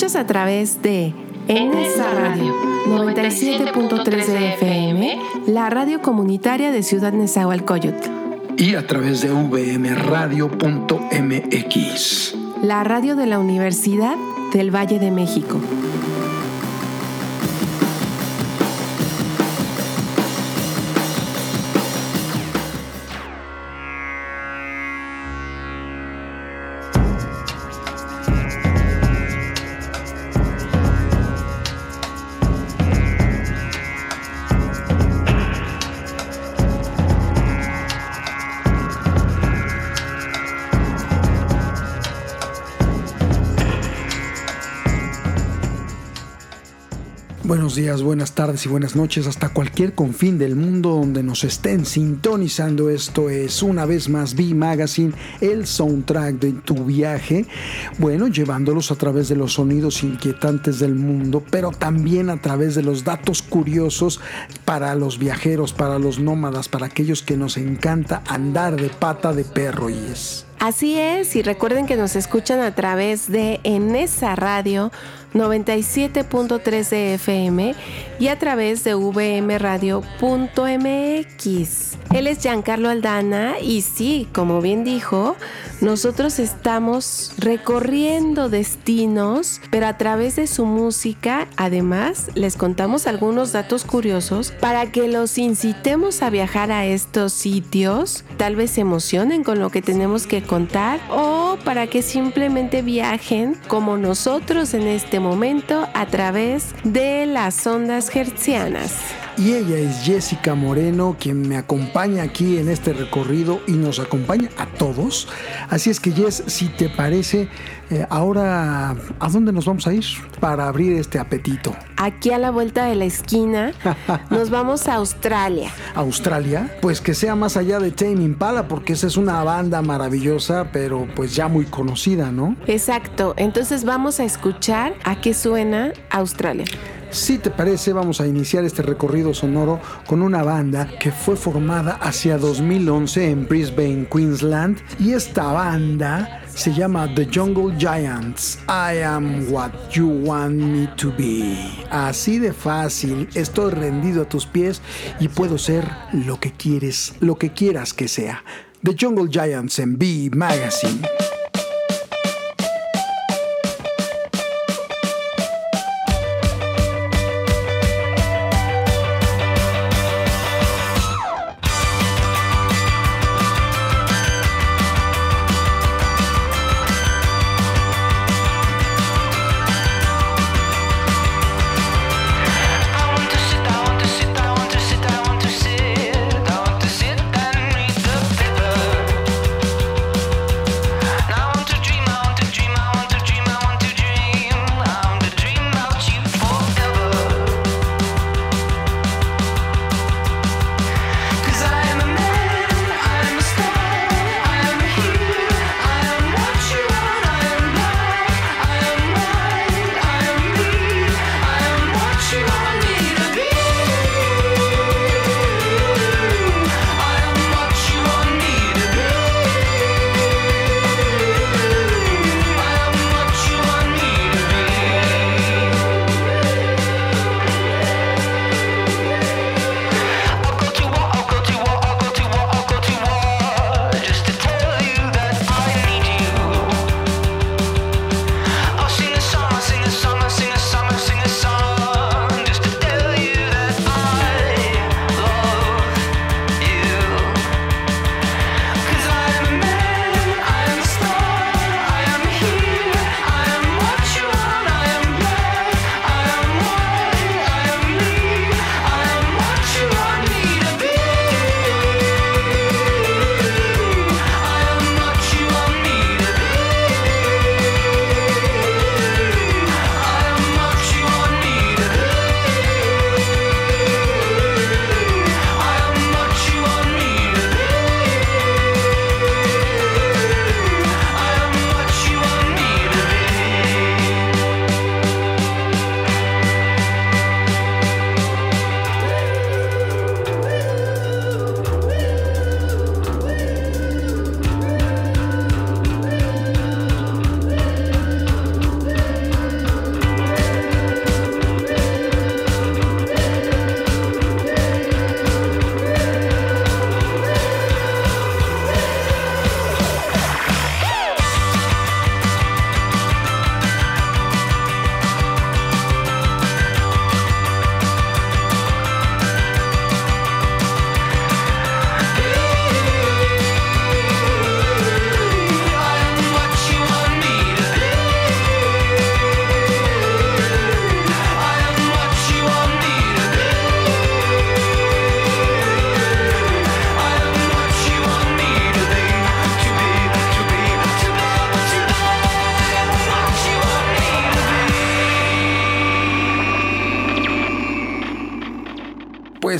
Escuchas a través de en esa radio 97.3 de FM, la radio comunitaria de Ciudad Nezahualcóyotl. Y a través de vmradio.mx. La radio de la Universidad del Valle de México. Buenos días, buenas tardes y buenas noches hasta cualquier confín del mundo donde nos estén sintonizando. Esto es una vez más B Magazine, el soundtrack de tu viaje. Bueno, llevándolos a través de los sonidos inquietantes del mundo, pero también a través de los datos curiosos para los viajeros, para los nómadas, para aquellos que nos encanta andar de pata de perro y es. Así es, y recuerden que nos escuchan a través de En esa radio 97.3 de FM y a través de vmradio.mx. Él es Giancarlo Aldana y sí, como bien dijo, nosotros estamos recorriendo destinos, pero a través de su música, además, les contamos algunos datos curiosos para que los incitemos a viajar a estos sitios, tal vez se emocionen con lo que tenemos que contar o para que simplemente viajen como nosotros en este momento a través de las ondas hertzianas. Y ella es Jessica Moreno, quien me acompaña aquí en este recorrido y nos acompaña a todos. Así es que Jess, si te parece, eh, ahora, ¿a dónde nos vamos a ir para abrir este apetito? Aquí a la vuelta de la esquina nos vamos a Australia. ¿Australia? Pues que sea más allá de Tame Impala, porque esa es una banda maravillosa, pero pues ya muy conocida, ¿no? Exacto, entonces vamos a escuchar a qué suena Australia. Si te parece, vamos a iniciar este recorrido sonoro con una banda que fue formada hacia 2011 en Brisbane, Queensland. Y esta banda se llama The Jungle Giants. I am what you want me to be. Así de fácil, estoy rendido a tus pies y puedo ser lo que quieres, lo que quieras que sea. The Jungle Giants en B Magazine.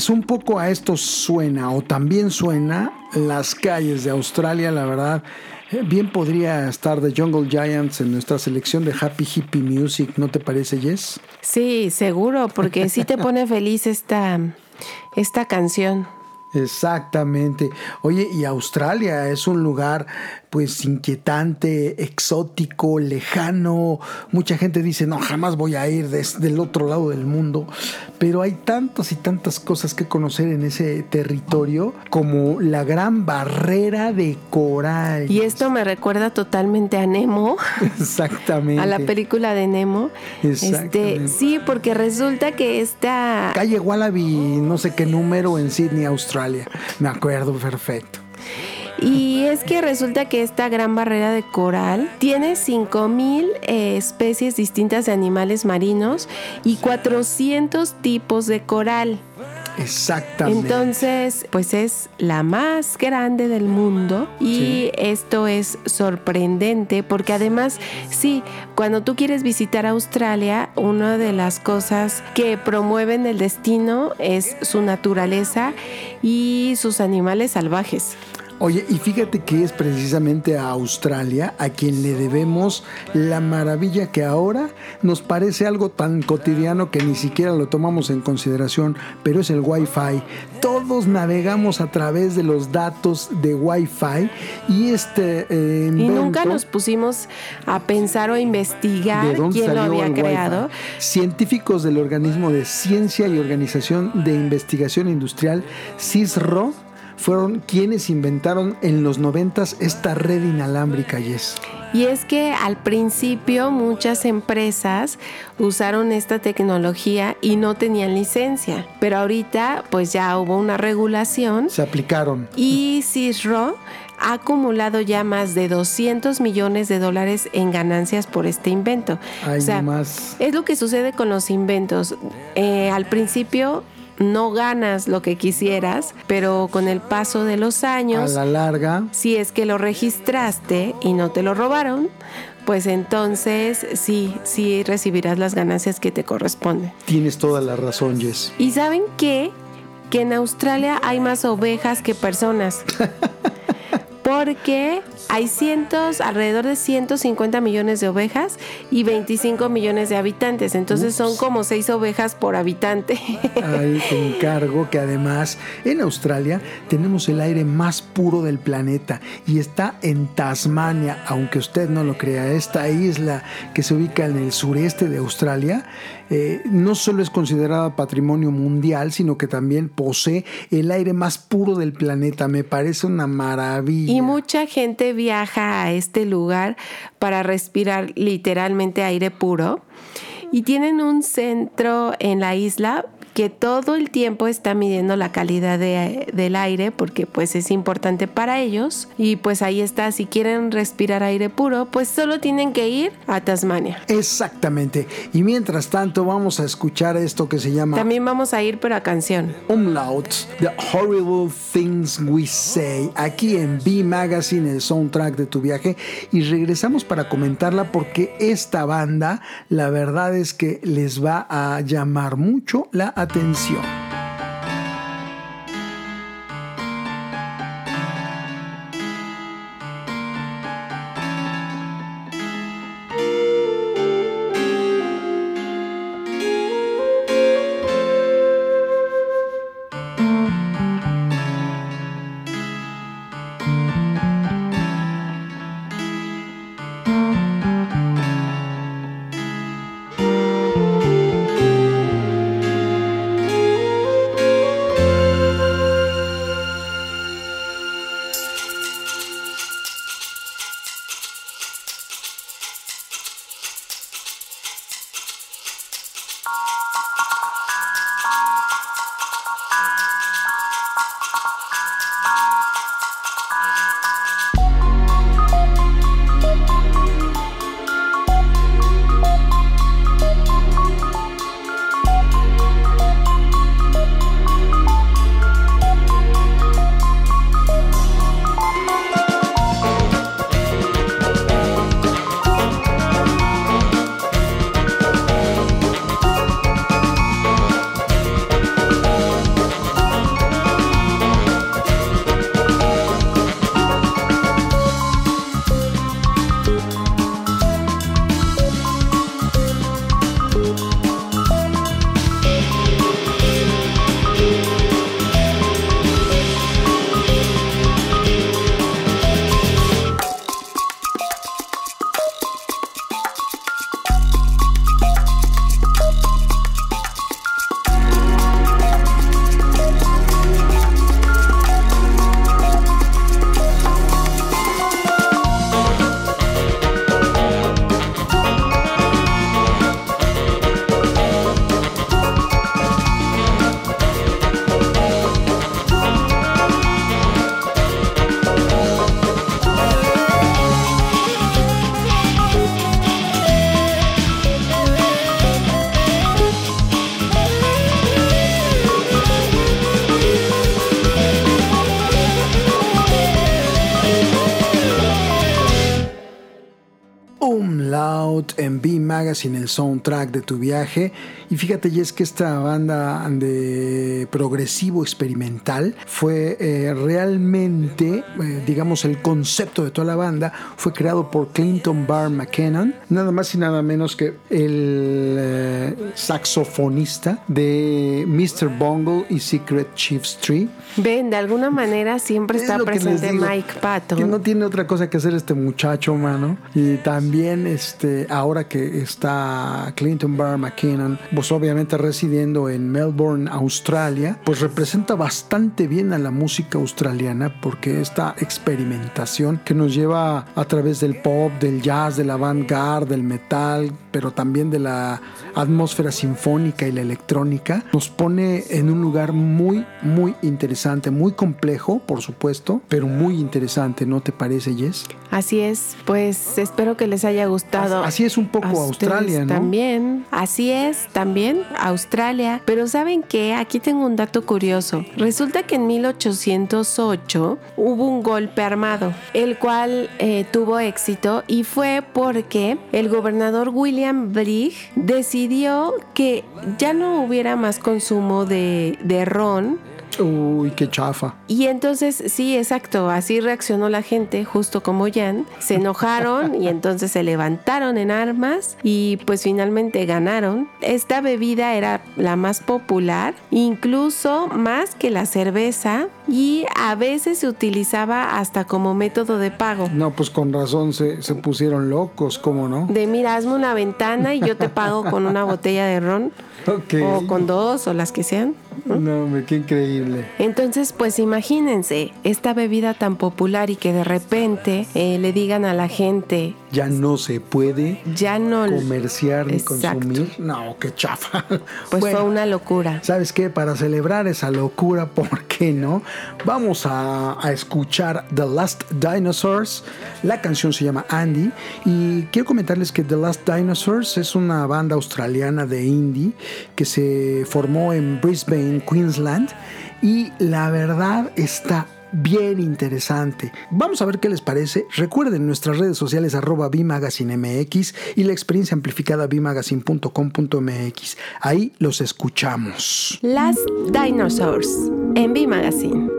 Pues un poco a esto suena, o también suena, las calles de Australia, la verdad. eh, Bien podría estar The Jungle Giants en nuestra selección de Happy Hippie Music, ¿no te parece, Jess? Sí, seguro, porque sí te pone feliz esta, esta canción. Exactamente. Oye, y Australia es un lugar pues inquietante, exótico, lejano. Mucha gente dice, no, jamás voy a ir desde el otro lado del mundo. Pero hay tantas y tantas cosas que conocer en ese territorio como la gran barrera de coral. Y esto me recuerda totalmente a Nemo, Exactamente. a la película de Nemo. Exactamente. Este, sí, porque resulta que esta Calle Wallaby, no sé qué número en Sydney, Australia. Me acuerdo perfecto. Y es que resulta que esta gran barrera de coral tiene 5.000 eh, especies distintas de animales marinos y 400 tipos de coral. Exactamente. Entonces, pues es la más grande del mundo y Sí. esto es sorprendente porque además, sí, cuando tú quieres visitar Australia, una de las cosas que promueven el destino es su naturaleza y sus animales salvajes. Oye, y fíjate que es precisamente a Australia a quien le debemos la maravilla que ahora nos parece algo tan cotidiano que ni siquiera lo tomamos en consideración, pero es el Wi-Fi. Todos navegamos a través de los datos de Wi-Fi y este eh, Y nunca nos pusimos a pensar o a investigar ¿De dónde quién lo había el Wi-Fi? creado. Científicos del Organismo de Ciencia y Organización de Investigación Industrial, CISRO, fueron quienes inventaron en los noventas esta red inalámbrica, Yes. Y es que al principio muchas empresas usaron esta tecnología y no tenían licencia, pero ahorita pues ya hubo una regulación Se aplicaron. y CISRO ha acumulado ya más de 200 millones de dólares en ganancias por este invento. Ay, o sea, nomás. es lo que sucede con los inventos. Eh, al principio no ganas lo que quisieras, pero con el paso de los A años la larga, si es que lo registraste y no te lo robaron, pues entonces sí, sí recibirás las ganancias que te corresponden. tienes toda la razón, Yes. ¿Y saben qué? Que en Australia hay más ovejas que personas. Porque hay cientos, alrededor de 150 millones de ovejas y 25 millones de habitantes. Entonces son como seis ovejas por habitante. Ahí te encargo que además en Australia tenemos el aire más puro del planeta y está en Tasmania, aunque usted no lo crea, esta isla que se ubica en el sureste de Australia eh, no solo es considerada patrimonio mundial, sino que también posee el aire más puro del planeta. Me parece una maravilla. Y mucha gente viaja a este lugar para respirar literalmente aire puro. Y tienen un centro en la isla que todo el tiempo está midiendo la calidad de- del aire porque pues es importante para ellos. Y pues ahí está, si quieren respirar aire puro, pues solo tienen que ir a Tasmania. Exactamente. Y mientras tanto vamos a escuchar esto que se llama También vamos a ir pero a canción. Umlauts, The Horrible Things We Say, aquí en B Magazine, el soundtrack de tu viaje. Y regresamos para comentarla porque esta banda, la verdad es que les va a llamar mucho la atención. Magazine, el soundtrack de tu viaje. Y fíjate, y es que esta banda de progresivo experimental fue eh, realmente, eh, digamos, el concepto de toda la banda fue creado por Clinton Barr McKinnon, nada más y nada menos que el eh, saxofonista de Mr. Bungle y Secret Chiefs Tree. Ven, de alguna manera siempre Es está presente digo, Mike Patton. Que no tiene otra cosa que hacer este muchacho, mano. Y también, este, ahora que está Clinton Barr McKinnon, pues obviamente residiendo en Melbourne, Australia, pues representa bastante bien a la música australiana porque esta experimentación que nos lleva a través del pop, del jazz, del avant-garde, del metal, pero también de la atmósfera sinfónica y la electrónica, nos pone en un lugar muy, muy interesante, muy complejo, por supuesto, pero muy interesante, ¿no te parece, Jess? Así es, pues espero que les haya gustado. Así es un poco A Australia, ¿no? También, así es, también Australia. Pero ¿saben qué? Aquí tengo un dato curioso. Resulta que en 1808 hubo un golpe armado, el cual eh, tuvo éxito y fue porque el gobernador William Brigg decidió que ya no hubiera más consumo de, de ron Uy, qué chafa. y entonces, sí, exacto, así reaccionó la gente, justo como Jan. Se enojaron y entonces se levantaron en armas y pues finalmente ganaron. Esta bebida era la más popular, incluso más que la cerveza y a veces se utilizaba hasta como método de pago. No, pues con razón se, se pusieron locos, ¿cómo no? De mira, hazme una ventana y yo te pago con una botella de ron Ok. o con dos o las que sean. No, hombre, qué increíble. Entonces, pues imagínense esta bebida tan popular y que de repente eh, le digan a la gente, Ya no se puede ya no... comerciar ni consumir. No, qué chafa. Pues Bueno, fue una locura. ¿Sabes qué? Para celebrar esa locura, ¿por qué no? Vamos a, a escuchar The Last Dinosaurs. La canción se llama Andy. Y quiero comentarles que The Last Dinosaurs es una banda australiana de indie que se formó en Brisbane, Queensland. Y la verdad está bien interesante. Vamos a ver qué les parece. Recuerden nuestras redes sociales arroba bimagazinemx y la experiencia amplificada bimagazine.com.mx. Ahí los escuchamos. Last Dinosaurs en B Magazine.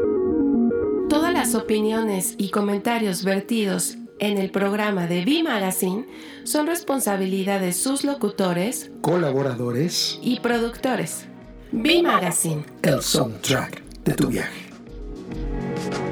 Todas las opiniones y comentarios vertidos en el programa de B Magazine son responsabilidad de sus locutores Colaboradores, y productores. B Magazine. el soundtrack de tu viaje. Thank you.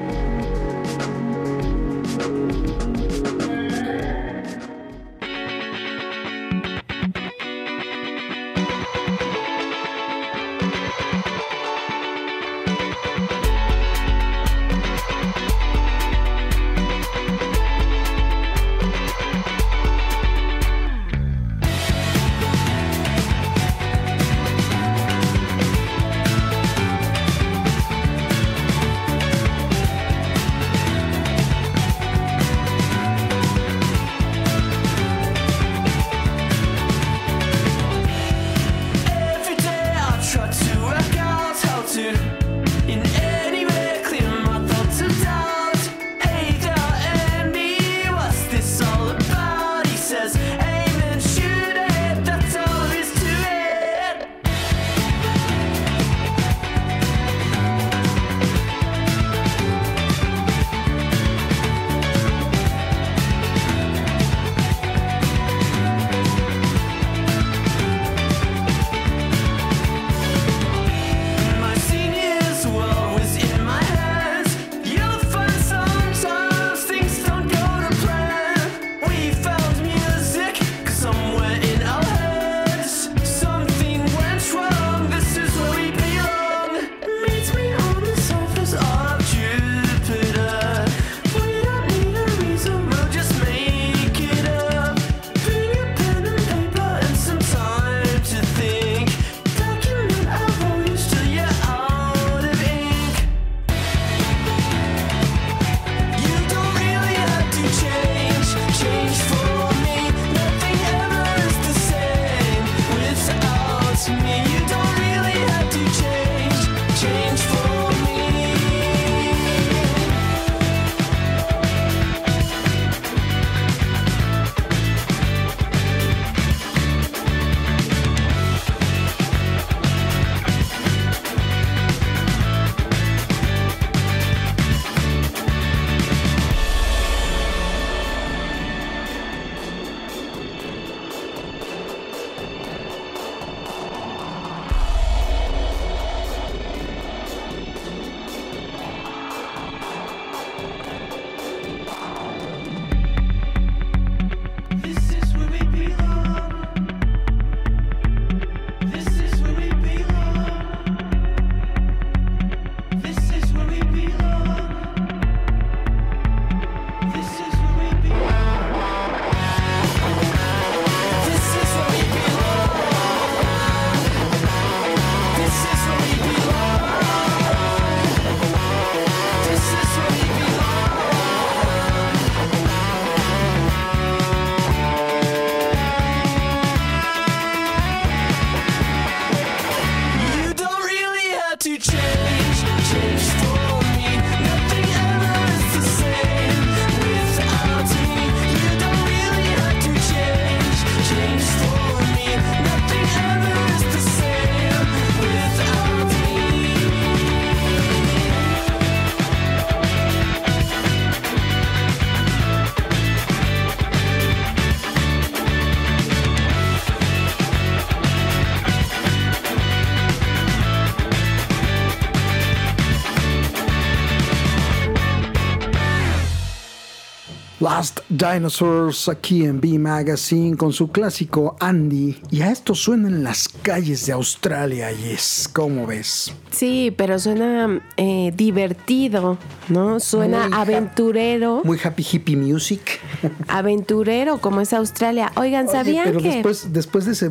Last Dinosaurs aquí en B Magazine con su clásico Andy. Y a esto suena en las calles de Australia, y es, ¿cómo ves? Sí, pero suena eh, divertido, ¿no? Suena Muy aventurero. Muy happy hippie music. Aventurero, como es Australia. Oigan, Oye, ¿sabían pero que.? después, después de ese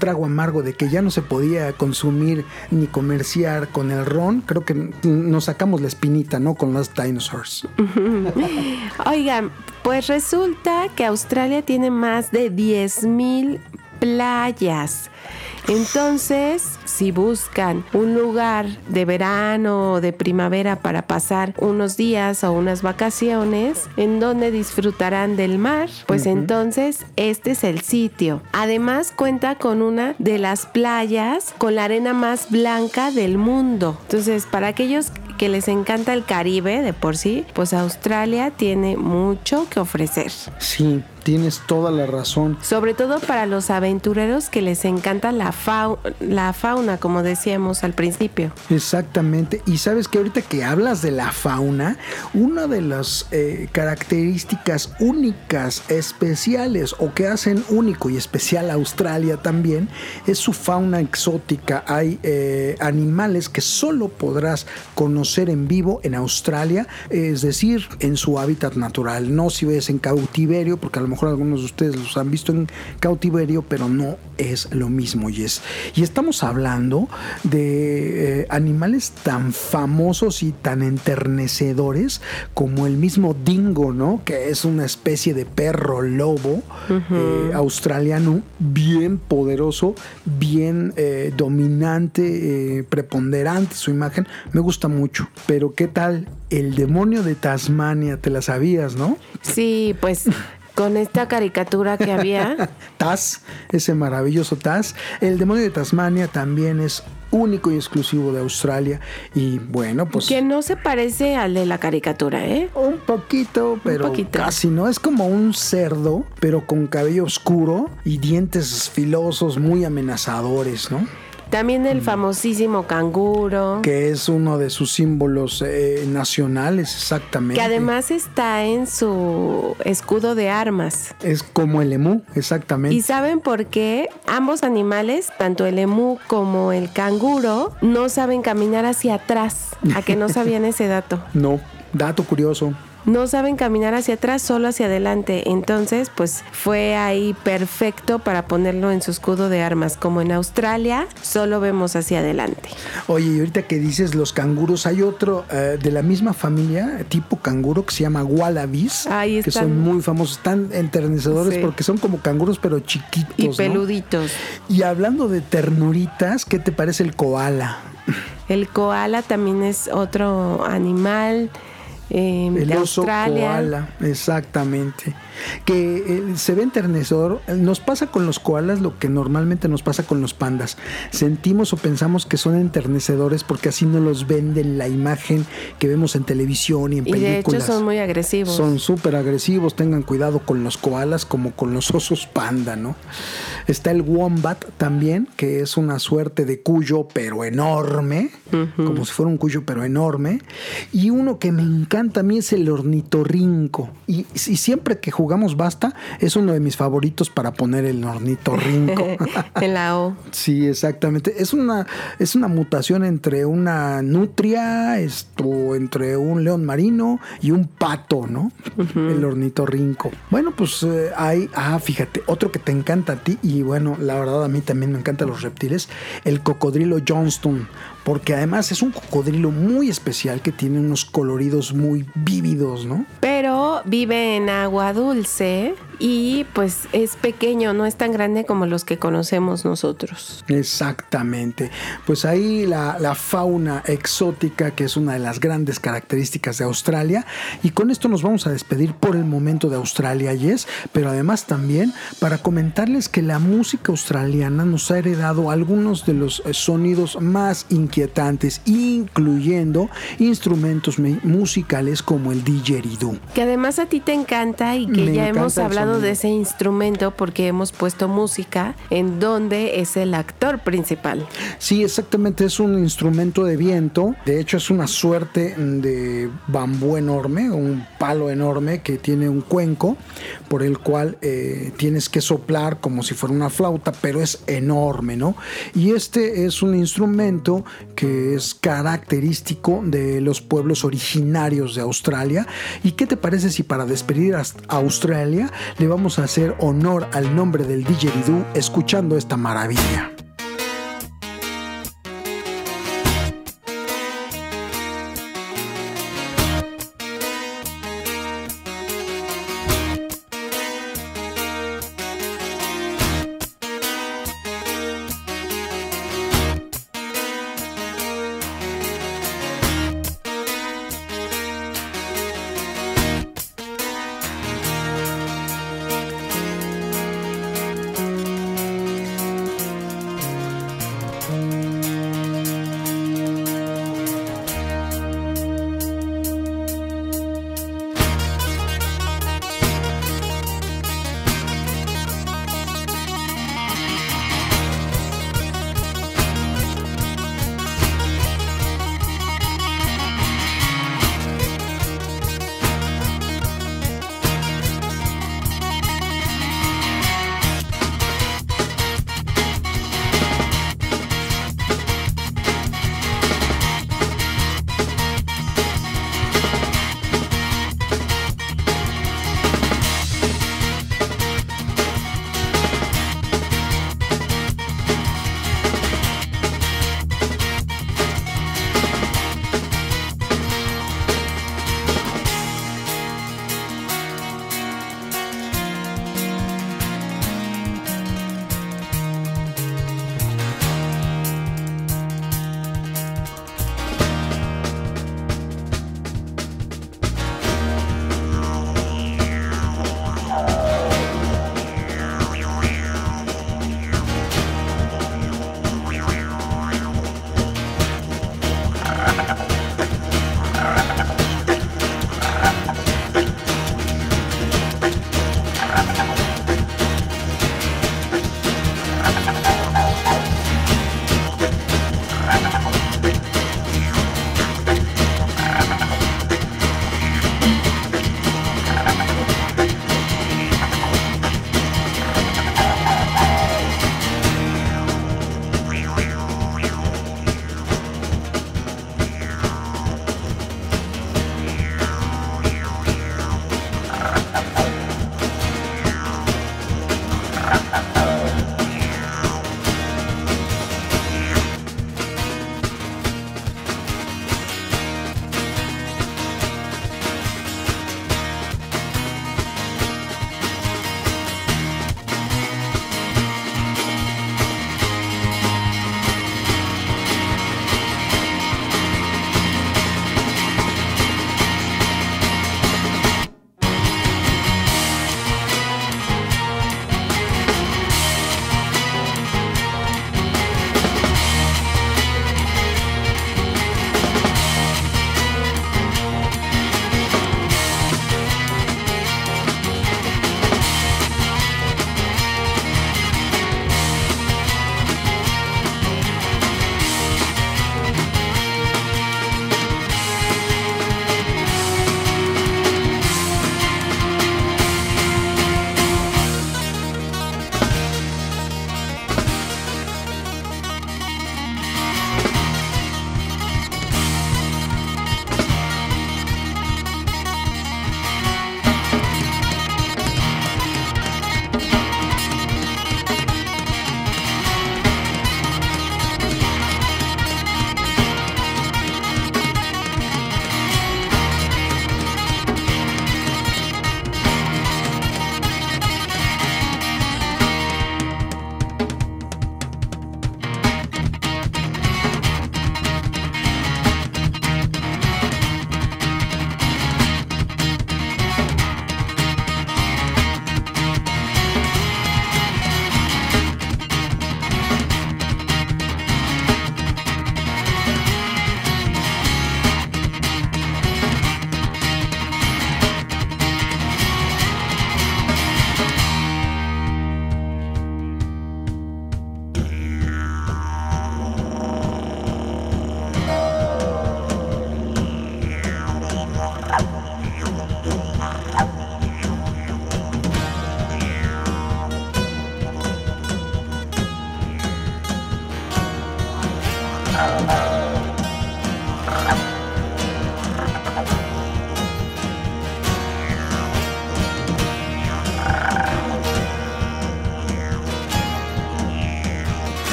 trago amargo de que ya no se podía consumir ni comerciar con el ron, creo que nos sacamos la espinita, ¿no? Con Last Dinosaurs. Oigan, pues resulta que Australia tiene más de 10.000 playas. Entonces, si buscan un lugar de verano o de primavera para pasar unos días o unas vacaciones en donde disfrutarán del mar, pues entonces este es el sitio. Además cuenta con una de las playas con la arena más blanca del mundo. Entonces, para aquellos que les encanta el Caribe de por sí, pues Australia tiene mucho que ofrecer. Sí, tienes toda la razón. Sobre todo para los aventureros que les encanta la, fau- la fauna, como decíamos al principio. Exactamente. Y sabes que ahorita que hablas de la fauna, una de las eh, características únicas, especiales o que hacen único y especial a Australia también es su fauna exótica. Hay eh, animales que solo podrás conocer en vivo en Australia, es decir, en su hábitat natural. No si ves en cautiverio, porque a lo mejor algunos de ustedes los han visto en cautiverio, pero no es lo mismo. Y, es, y estamos hablando de eh, animales tan famosos y tan enternecedores como el mismo dingo, ¿no? Que es una especie de perro lobo eh, australiano bien poderoso, bien eh, dominante, preponderante su imagen. Me gusta mucho. Pero ¿qué tal el demonio de Tasmania? Te la sabías, ¿no? Sí, pues con esta caricatura que había, Taz, ese maravilloso Taz. El demonio de Tasmania también es único y exclusivo de Australia. Y bueno, pues. que no se parece al de la caricatura, ¿eh? Un poquito, pero poquito. casi no. Es como un cerdo, pero con cabello oscuro y dientes filosos muy amenazadores, ¿no? También el famosísimo canguro, Que es uno de sus símbolos eh, nacionales, exactamente. que además está en su escudo de armas. Es como el emú, exactamente. ¿Y saben por qué? Ambos animales, tanto el emú como el canguro, no saben caminar hacia atrás. ¿A que no sabían ese dato? No, dato curioso. No saben caminar hacia atrás, solo hacia adelante. Entonces, pues fue ahí perfecto para ponerlo en su escudo de armas. Como en Australia, solo vemos hacia adelante. Oye, y ahorita que dices los canguros, hay otro eh, de la misma familia, tipo canguro, que se llama wallabies, Ahí que están. son muy famosos, tan enternecedores Sí. porque son como canguros pero chiquitos. Y ¿no? peluditos. Y hablando de ternuritas, ¿qué te parece el koala? El koala también es otro animal eh, El de oso Australia. koala, exactamente. Que eh, se ve enternecedor. Nos pasa con los koalas lo que normalmente nos pasa con los pandas. Sentimos o pensamos que son enternecedores porque así nos los venden la imagen que vemos en televisión y en Y de películas. hecho son muy agresivos. Son súper agresivos, tengan cuidado con los koalas como con los osos panda, ¿no? Está el wombat también, que es una suerte de cuyo pero enorme, como si fuera un cuyo pero enorme. Y uno que me encanta a mí es el ornitorrinco. Y, y siempre que jugamos basta, es uno de mis favoritos para poner el ornitorrinco. en la O. Sí, exactamente. Es una, es una mutación entre una nutria, esto, entre un león marino y un pato, ¿no? El ornitorrinco. Bueno, pues eh, hay, ah, fíjate, otro que te encanta a ti, y bueno, la verdad a mí también me encantan los reptiles, el cocodrilo Johnston, porque además es un cocodrilo muy especial que tiene unos coloridos muy vívidos, ¿no? Pero vive en agua dulce y pues es pequeño, no es tan grande como los que conocemos nosotros. Exactamente. Pues ahí la, la fauna exótica, que es una de las grandes características de Australia. Y con esto nos vamos a despedir por el momento de Australia, Yes, pero además también para comentarles que la música australiana nos ha heredado algunos de los eh, sonidos más inquietantes, incluyendo instrumentos me- musicales como el didgeridoo. Que además a ti te encanta y que Me ya hemos hablado de ese instrumento porque hemos puesto música en donde es el actor principal. Sí, exactamente, es un instrumento de viento. De hecho, es una suerte de bambú enorme, un palo enorme que tiene un cuenco por el cual eh, tienes que soplar como si fuera una flauta, pero es enorme, ¿no? Y este es un instrumento que es característico de los pueblos originarios de Australia. ¿Y qué te parece si para despedir a Australia le vamos a hacer honor al nombre del didgeridoo escuchando esta maravilla?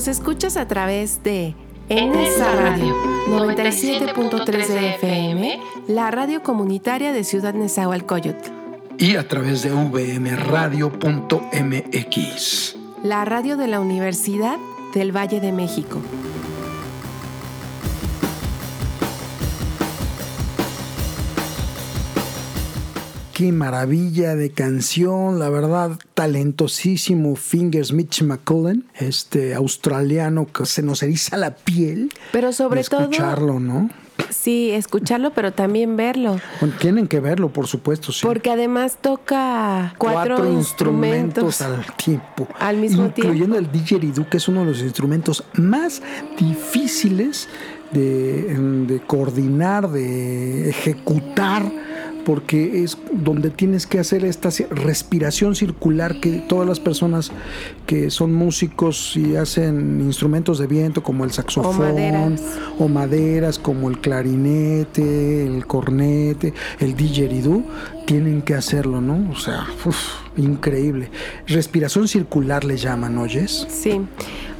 Nos escuchas a través de esa Radio 97.3 de FM, la radio comunitaria de Ciudad Nezahualcóyotl. Y a través de vmradio.mx. La radio de la Universidad del Valle de México. Qué maravilla de canción, la verdad, talentosísimo Fingers Mitch McCullen, este australiano que se nos eriza la piel. Pero sobre todo... Escucharlo, ¿no? Sí, escucharlo, pero también verlo. tienen que verlo, por supuesto, sí. Porque además toca cuatro, instrumentos, al tiempo. Al mismo tiempo. Incluyendo el didgeridoo, que es uno de los instrumentos más difíciles de, de coordinar, de ejecutar porque es donde tienes que hacer esta respiración circular que todas las personas que son músicos y hacen instrumentos de viento como el saxofón o maderas, como el clarinete, el cornete, el didgeridoo, tienen que hacerlo, ¿no? O sea, increíble. Respiración circular le llaman, ¿oyes? Sí.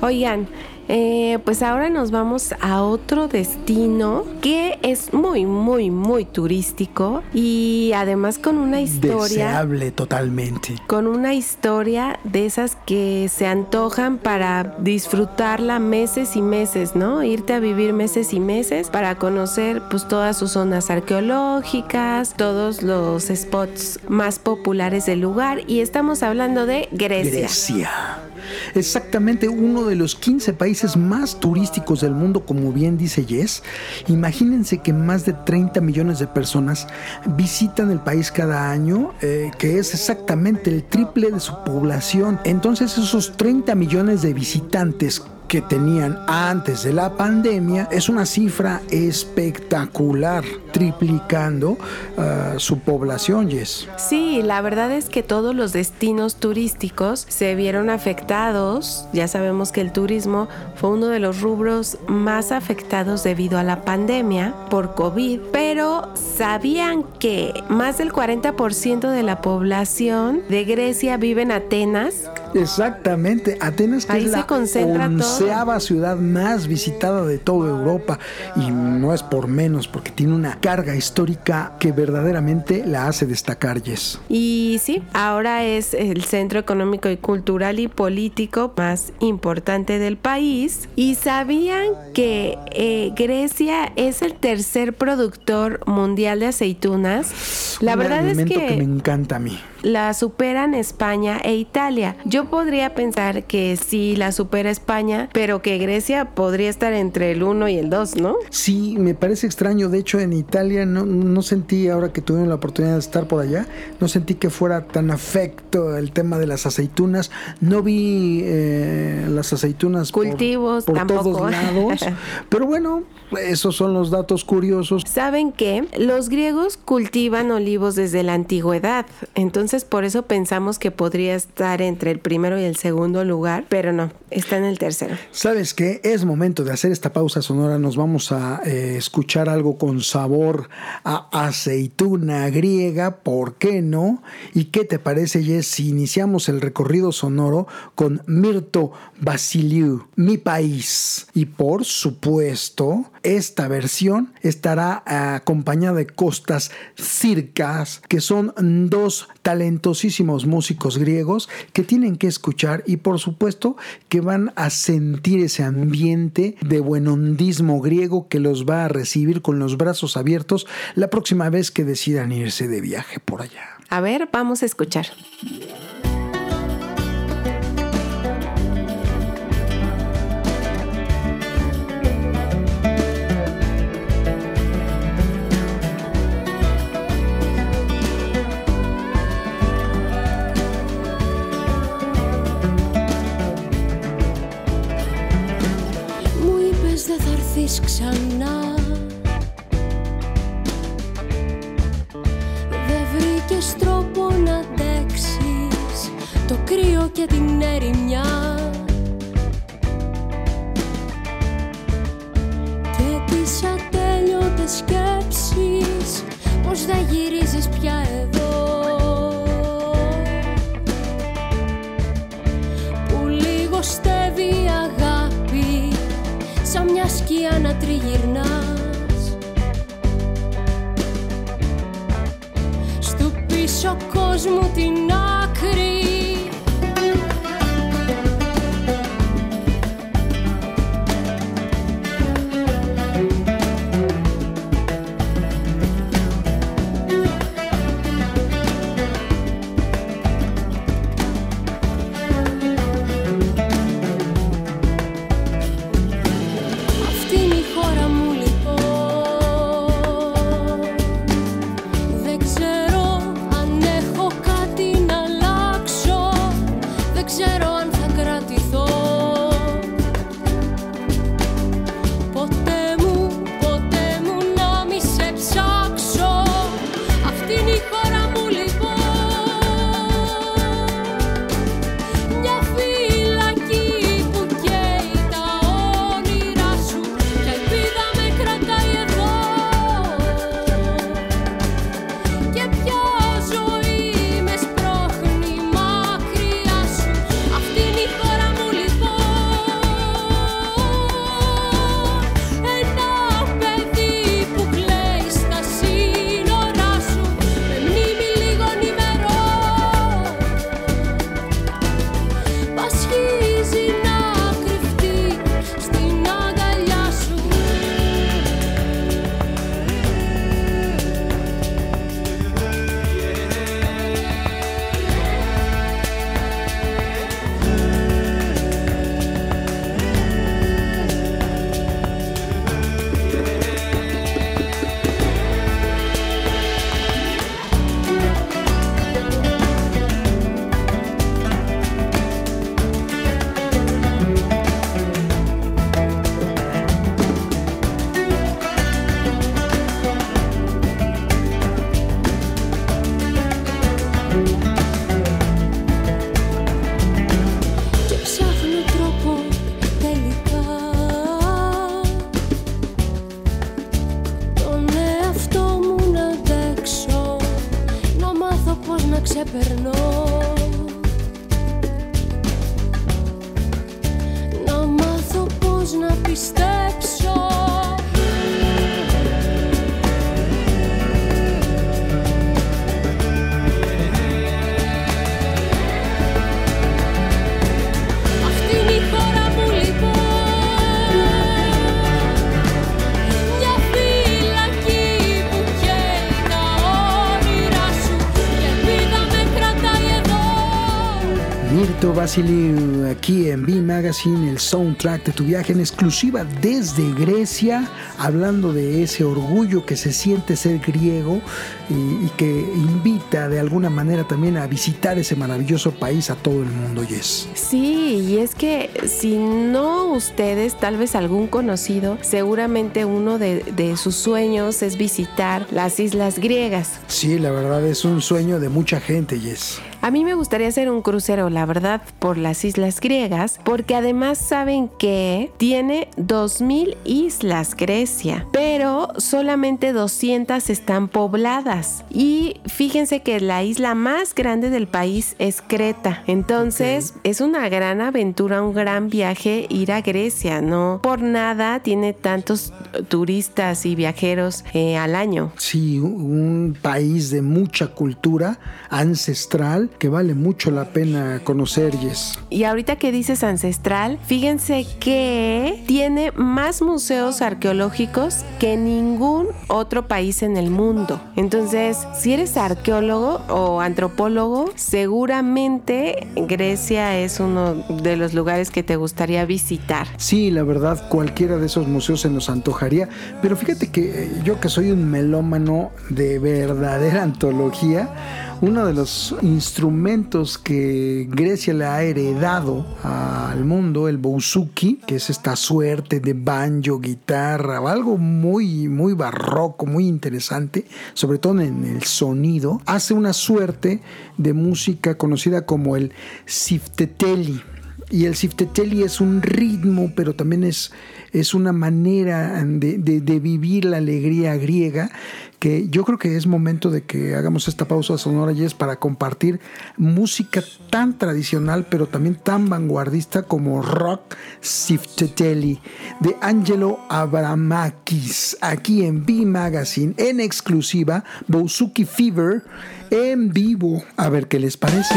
Oigan, eh, pues ahora nos vamos a otro destino que es muy, muy, muy turístico y además con una historia. Deseable totalmente. Con una historia de esas que se antojan para disfrutarla meses y meses, ¿no? Irte a vivir meses y meses para conocer pues todas sus zonas arqueológicas, todos los spots más populares del lugar y estamos hablando de Grecia. Grecia exactamente uno de los 15 países más turísticos del mundo, como bien dice Jess. Imagínense que más de 30 millones de personas visitan el país cada año, eh, que es exactamente el triple de su población. Entonces esos 30 millones de visitantes que tenían antes de la pandemia es una cifra espectacular, triplicando uh, su población, Yes. Sí, la verdad es que todos los destinos turísticos se vieron afectados. Ya sabemos que el turismo fue uno de los rubros más afectados debido a la pandemia por COVID, pero ¿sabían que más del 40% de la población de Grecia vive en Atenas? Exactamente, Atenas que es la onceava ciudad más visitada de toda Europa y no es por menos porque tiene una carga histórica que verdaderamente la hace destacar, Yes. Y sí, ahora es el centro económico y cultural y político más importante del país y sabían que eh, Grecia es el tercer productor mundial de aceitunas. La verdad es que, que me encanta a mí la superan España e Italia. Yo podría pensar que sí la supera España, pero que Grecia podría estar entre el 1 y el 2, ¿no? Sí, me parece extraño. De hecho, en Italia no, no sentí, ahora que tuvimos la oportunidad de estar por allá, no sentí que fuera tan afecto el tema de las aceitunas. No vi eh, las aceitunas cultivos por, todos lados. pero bueno, esos son los datos curiosos. ¿Saben que Los griegos cultivan olivos desde la antigüedad. Entonces, por eso pensamos que podría estar entre el primero y el segundo lugar, pero no, está en el tercero. ¿Sabes qué? Es momento de hacer esta pausa sonora. Nos vamos a eh, escuchar algo con sabor a aceituna griega, ¿por qué no? ¿Y qué te parece, Jess, si iniciamos el recorrido sonoro con Mirto Basiliu, Mi País? Y por supuesto, esta versión estará acompañada de Costas Circas, que son dos talentosísimos músicos griegos que tienen que escuchar y por supuesto que van a sentir ese ambiente de buenondismo griego que los va a recibir con los brazos abiertos la próxima vez que decidan irse de viaje por allá. A ver, vamos a escuchar. Και την ερημιά. Και τις ατέλειωτες σκέψεις Πως δεν γυρίζεις πια εδώ. Που λίγο στεύει η αγάπη Σαν μια σκιά να τριγυρνάς. Στου πίσω κόσμου την άκρη Vasiliu, aquí en B Magazine, el soundtrack de tu viaje en exclusiva desde Grecia, hablando de ese orgullo que se siente ser griego y, y, que invita de alguna manera también a visitar ese maravilloso país a todo el mundo, Yes. Sí, y es que si no ustedes, tal vez algún conocido, seguramente uno de, de sus sueños es visitar las islas griegas. Sí, la verdad es un sueño de mucha gente, Yes. A mí me gustaría hacer un crucero, la verdad, por las islas griegas, porque además saben que tiene 2.000 islas Grecia, pero solamente 200 están pobladas. Y fíjense que la isla más grande del país es Creta. Entonces okay. es una gran aventura, un gran viaje ir a Grecia. No por nada tiene tantos turistas y viajeros eh, al año. Sí, un país de mucha cultura ancestral que vale mucho la pena conocer, Yes. Y ahorita que dices ancestral, fíjense que tiene más museos arqueológicos que ningún otro país en el mundo. Entonces, si eres arqueólogo o antropólogo, seguramente Grecia es uno de los lugares que te gustaría visitar. Sí, la verdad, cualquiera de esos museos se nos antojaría. Pero fíjate que yo que soy un melómano de verdadera antología, uno de los instrumentos que Grecia le ha heredado al mundo, el bouzouki, que es esta suerte de banjo, guitarra, algo muy, muy barroco, muy interesante, sobre todo en el sonido, hace una suerte de música conocida como el sifteteli. Y el sifteteli es un ritmo, pero también es, es una manera de, de, vivir la alegría griega que yo creo que es momento de que hagamos esta pausa sonora y es para compartir música tan tradicional pero también tan vanguardista como Rock Sifteteli de Angelo Abramakis aquí en B Magazine en exclusiva Bouzouki Fever en vivo. A ver qué les parece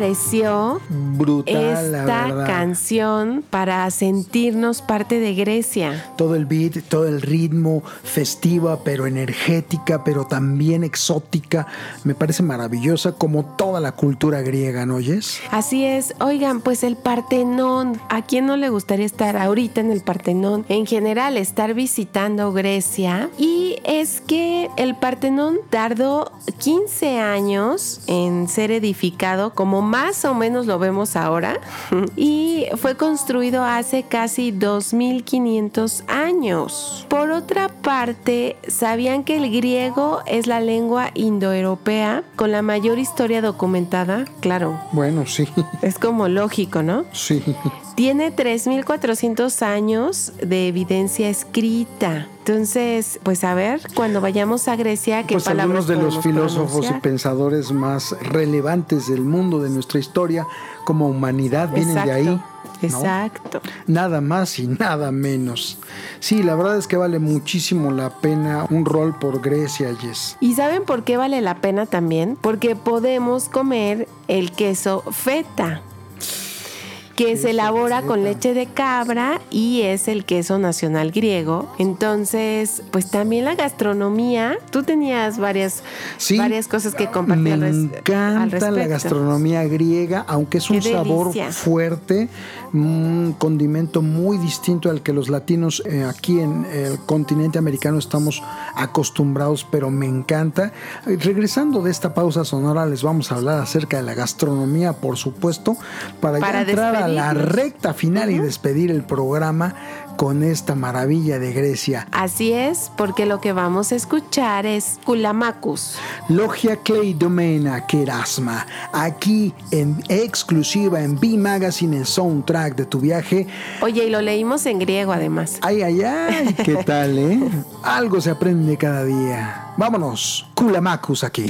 pareció Brutal, esta canción para sentirnos parte de Grecia? Todo el beat, todo el ritmo, festiva, pero energética, pero también exótica. Me parece maravillosa como toda la cultura griega, ¿no oyes? Así es, oigan, pues el Partenón, ¿a quién no le gustaría estar ahorita en el Partenón? En general, estar visitando Grecia. Y es que el Partenón tardó 15 años en ser edificado, como más o menos lo vemos ahora, y fue construido hace casi 2500 años. Por otra parte, ¿sabían que el griego es la lengua indoeuropea con la mayor historia documentada? Claro. Bueno, sí, Es como lógico, ¿no? sí. Tiene 3.400 años de evidencia escrita. Entonces, pues a ver, cuando vayamos a Grecia, ¿qué Pues palabras algunos de los filósofos y pensadores más relevantes del mundo, de nuestra historia como humanidad, vienen de ahí. ¿no? Exacto. Nada más y nada menos. Sí, la verdad es que vale muchísimo la pena un rol por Grecia, Jess. ¿Y saben por qué vale la pena también? Porque podemos comer el queso feta que se elabora con leche de cabra y es el queso nacional griego. Entonces, pues también la gastronomía, tú tenías varias, Sí, varias cosas que compartir me al encanta la gastronomía griega, aunque es un sabor fuerte, un condimento muy distinto al que los latinos eh, aquí en el continente americano estamos acostumbrados, pero me encanta. Regresando de esta pausa sonora, les vamos a hablar acerca de la gastronomía, por supuesto, para, ya entrar a la recta final y despedir el programa con esta maravilla de Grecia. Así es, porque lo que vamos a escuchar es Kulamacus. Logia Cleidomena Kerasma, aquí en exclusiva en B Magazine, en soundtrack de tu viaje. Oye, y lo leímos en griego además. Ay, ay, ay, ¿qué tal, eh? Algo se aprende cada día. Vámonos, Kulamacus aquí.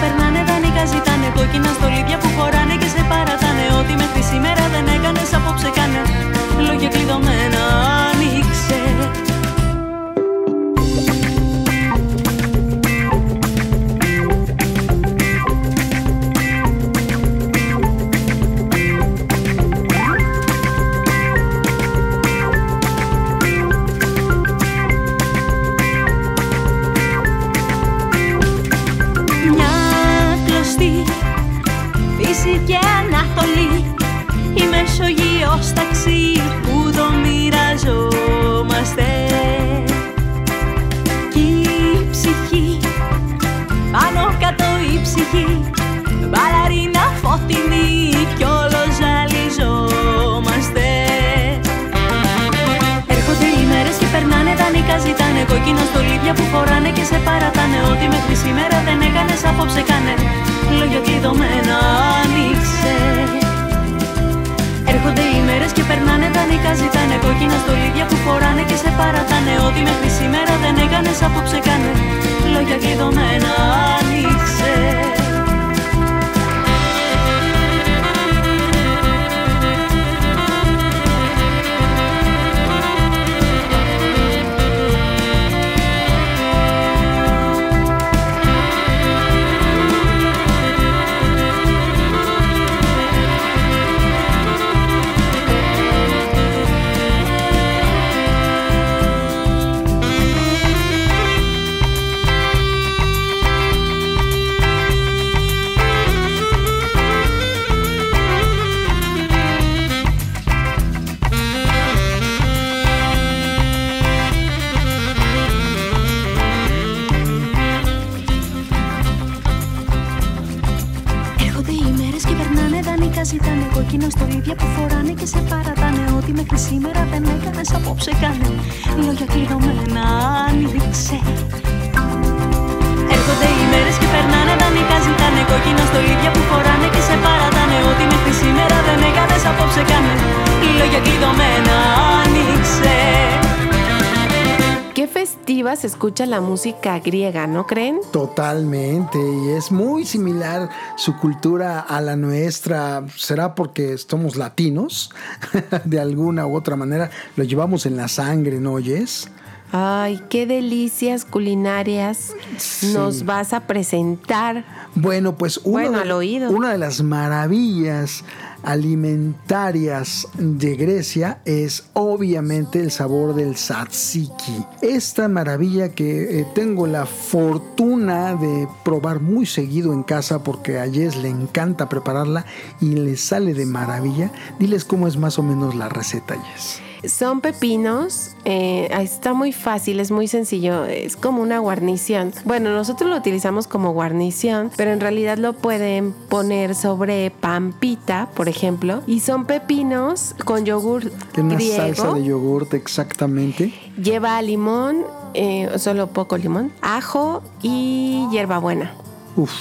Περνάνε δανεικά ζητάνε Κόκκινα στολίδια που φοράνε και σε παρατάνε. Ό,τι μέχρι σήμερα δεν έκανες απόψε κάνε. Λόγια κλειδωμένα δεν έκανες απόψε κάνε Λόγια κλειδωμένα άνοιξε. Έρχονται οι μέρες και περνάνε δανεικά ζητάνε. Κόκκινα στολίδια που φοράνε και σε παρατάνε. Ό,τι μέχρι σήμερα δεν έκανες απόψε κάνε Λόγια κλειδωμένα άνοιξε απόψε κάνε Λόγια κλειδωμένα άνοιξε Έρχονται οι μέρες και περνάνε δανεικά ζητάνε κόκκινα στο ίδια που φοράνε και σε παρατάνε Ότι μέχρι σήμερα δεν έκανες απόψε κάνε Λόγια κλειδωμένα άνοιξε Se escucha la música griega, ¿no creen? Totalmente, y es muy similar su cultura a la nuestra. ¿Será porque somos latinos? De alguna u otra manera lo llevamos en la sangre, ¿no oyes? Ay, qué delicias culinarias Sí. nos vas a presentar. Bueno, pues una, Bueno, de, al oído. una de las maravillas alimentarias de Grecia es obviamente el sabor del tzatziki. Esta maravilla que eh, tengo la fortuna de probar muy seguido en casa porque a Jess le encanta prepararla y le sale de maravilla. Diles cómo es más o menos la receta, Jess. Son pepinos, eh, está muy fácil, es muy sencillo, es como una guarnición. Bueno, nosotros lo utilizamos como guarnición, pero en realidad lo pueden poner sobre pampita, por ejemplo, y son pepinos con yogur Tiene una griego. salsa de yogurt exactamente. Lleva limón, eh, solo poco limón, ajo y hierbabuena. Uf.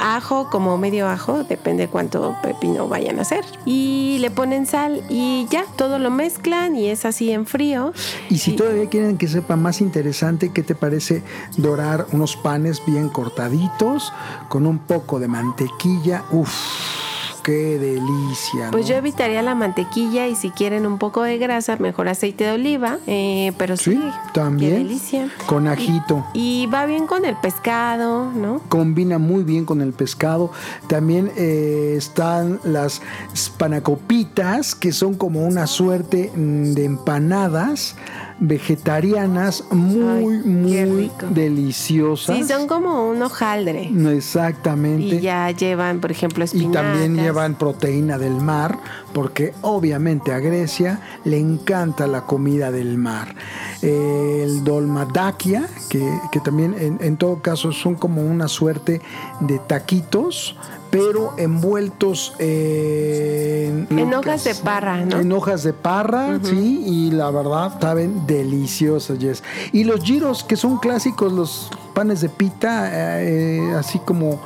Ajo, como medio ajo, depende cuánto pepino vayan a hacer. Y le ponen sal y ya, todo lo mezclan y es así en frío. Y si todavía quieren que sepa más interesante, ¿qué te parece dorar unos panes bien cortaditos con un poco de mantequilla? Uf, qué delicia. Pues yo evitaría la mantequilla y si quieren un poco de grasa, mejor aceite de oliva. eh, pero sí, Sí, también. Qué delicia. Con ajito. Y va bien con el pescado, ¿no? Combina muy bien con el pescado. También eh, están las spanacopitas, que son como una suerte mm, de empanadas vegetarianas muy, Ay, muy deliciosas. Sí, son como un hojaldre. Exactamente. Y ya llevan, por ejemplo, Y espinacas. también llevan proteína del mar, porque obviamente a Grecia le encanta la comida del mar. El dolmadakia, que, que también en, en todo caso son como una suerte de taquitos, pero envueltos en, En hojas de parra, ¿no? En hojas de parra, sí, y la verdad saben deliciosos, Jess. Y los giros, que son clásicos, los panes de pita, eh, así como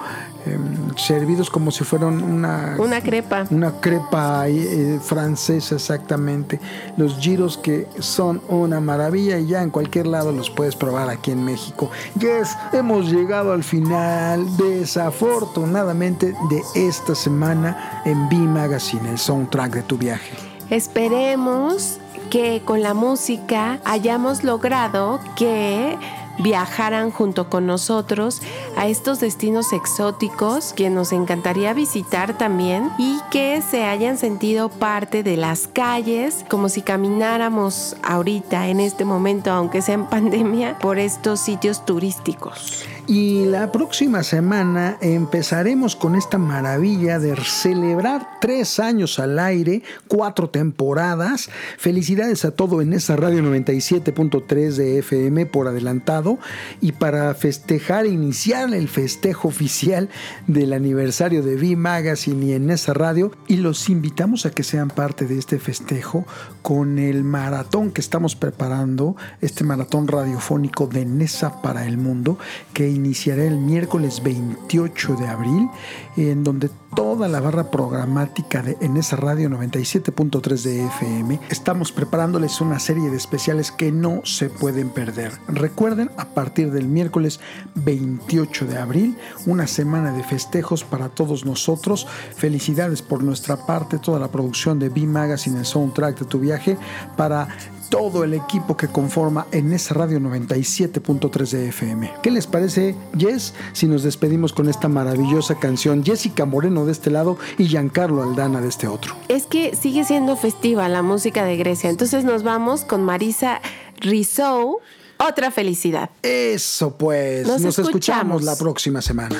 em, servidos como si fueran una, Una crepa. una crepa eh, francesa exactamente. Los giros que son una maravilla y ya en cualquier lado los puedes probar aquí en México. Yes, hemos llegado al final desafortunadamente de esta semana en B Magazine, el soundtrack de tu viaje. Esperemos que con la música hayamos logrado que viajaran junto con nosotros a estos destinos exóticos que nos encantaría visitar también y que se hayan sentido parte de las calles como si camináramos ahorita en este momento aunque sea en pandemia por estos sitios turísticos. Y la próxima semana empezaremos con esta maravilla de celebrar tres años al aire, cuatro temporadas. Felicidades a todo en esa radio 97.3 de FM por adelantado. Y para festejar, iniciar el festejo oficial del aniversario de V Magazine y en esa radio. Y los invitamos a que sean parte de este festejo con el maratón que estamos preparando, este maratón radiofónico de Nesa para el mundo, que iniciará el miércoles 28 de abril, en donde toda la barra programática de en esa radio 97.3 de FM estamos preparándoles una serie de especiales que no se pueden perder. Recuerden, a partir del miércoles 28 de abril, una semana de festejos para todos nosotros. Felicidades por nuestra parte, toda la producción de B Magazine, el soundtrack de tu viaje, para todo el equipo que conforma en esa radio 97.3 de FM. ¿Qué les parece, Jess, si nos despedimos con esta maravillosa canción? Jessica Moreno de este lado y Giancarlo Aldana de este otro. Es que sigue siendo festiva la música de Grecia, entonces nos vamos con Marisa Rizou. Otra felicidad. Eso pues, Nos nos, escuchamos escuchamos. la próxima semana.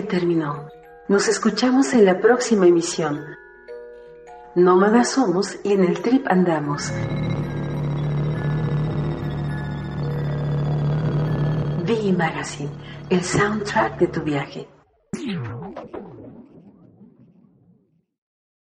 terminó. Nos escuchamos en la próxima emisión. Nómadas somos y en el trip andamos. V Magazine, el soundtrack de tu viaje.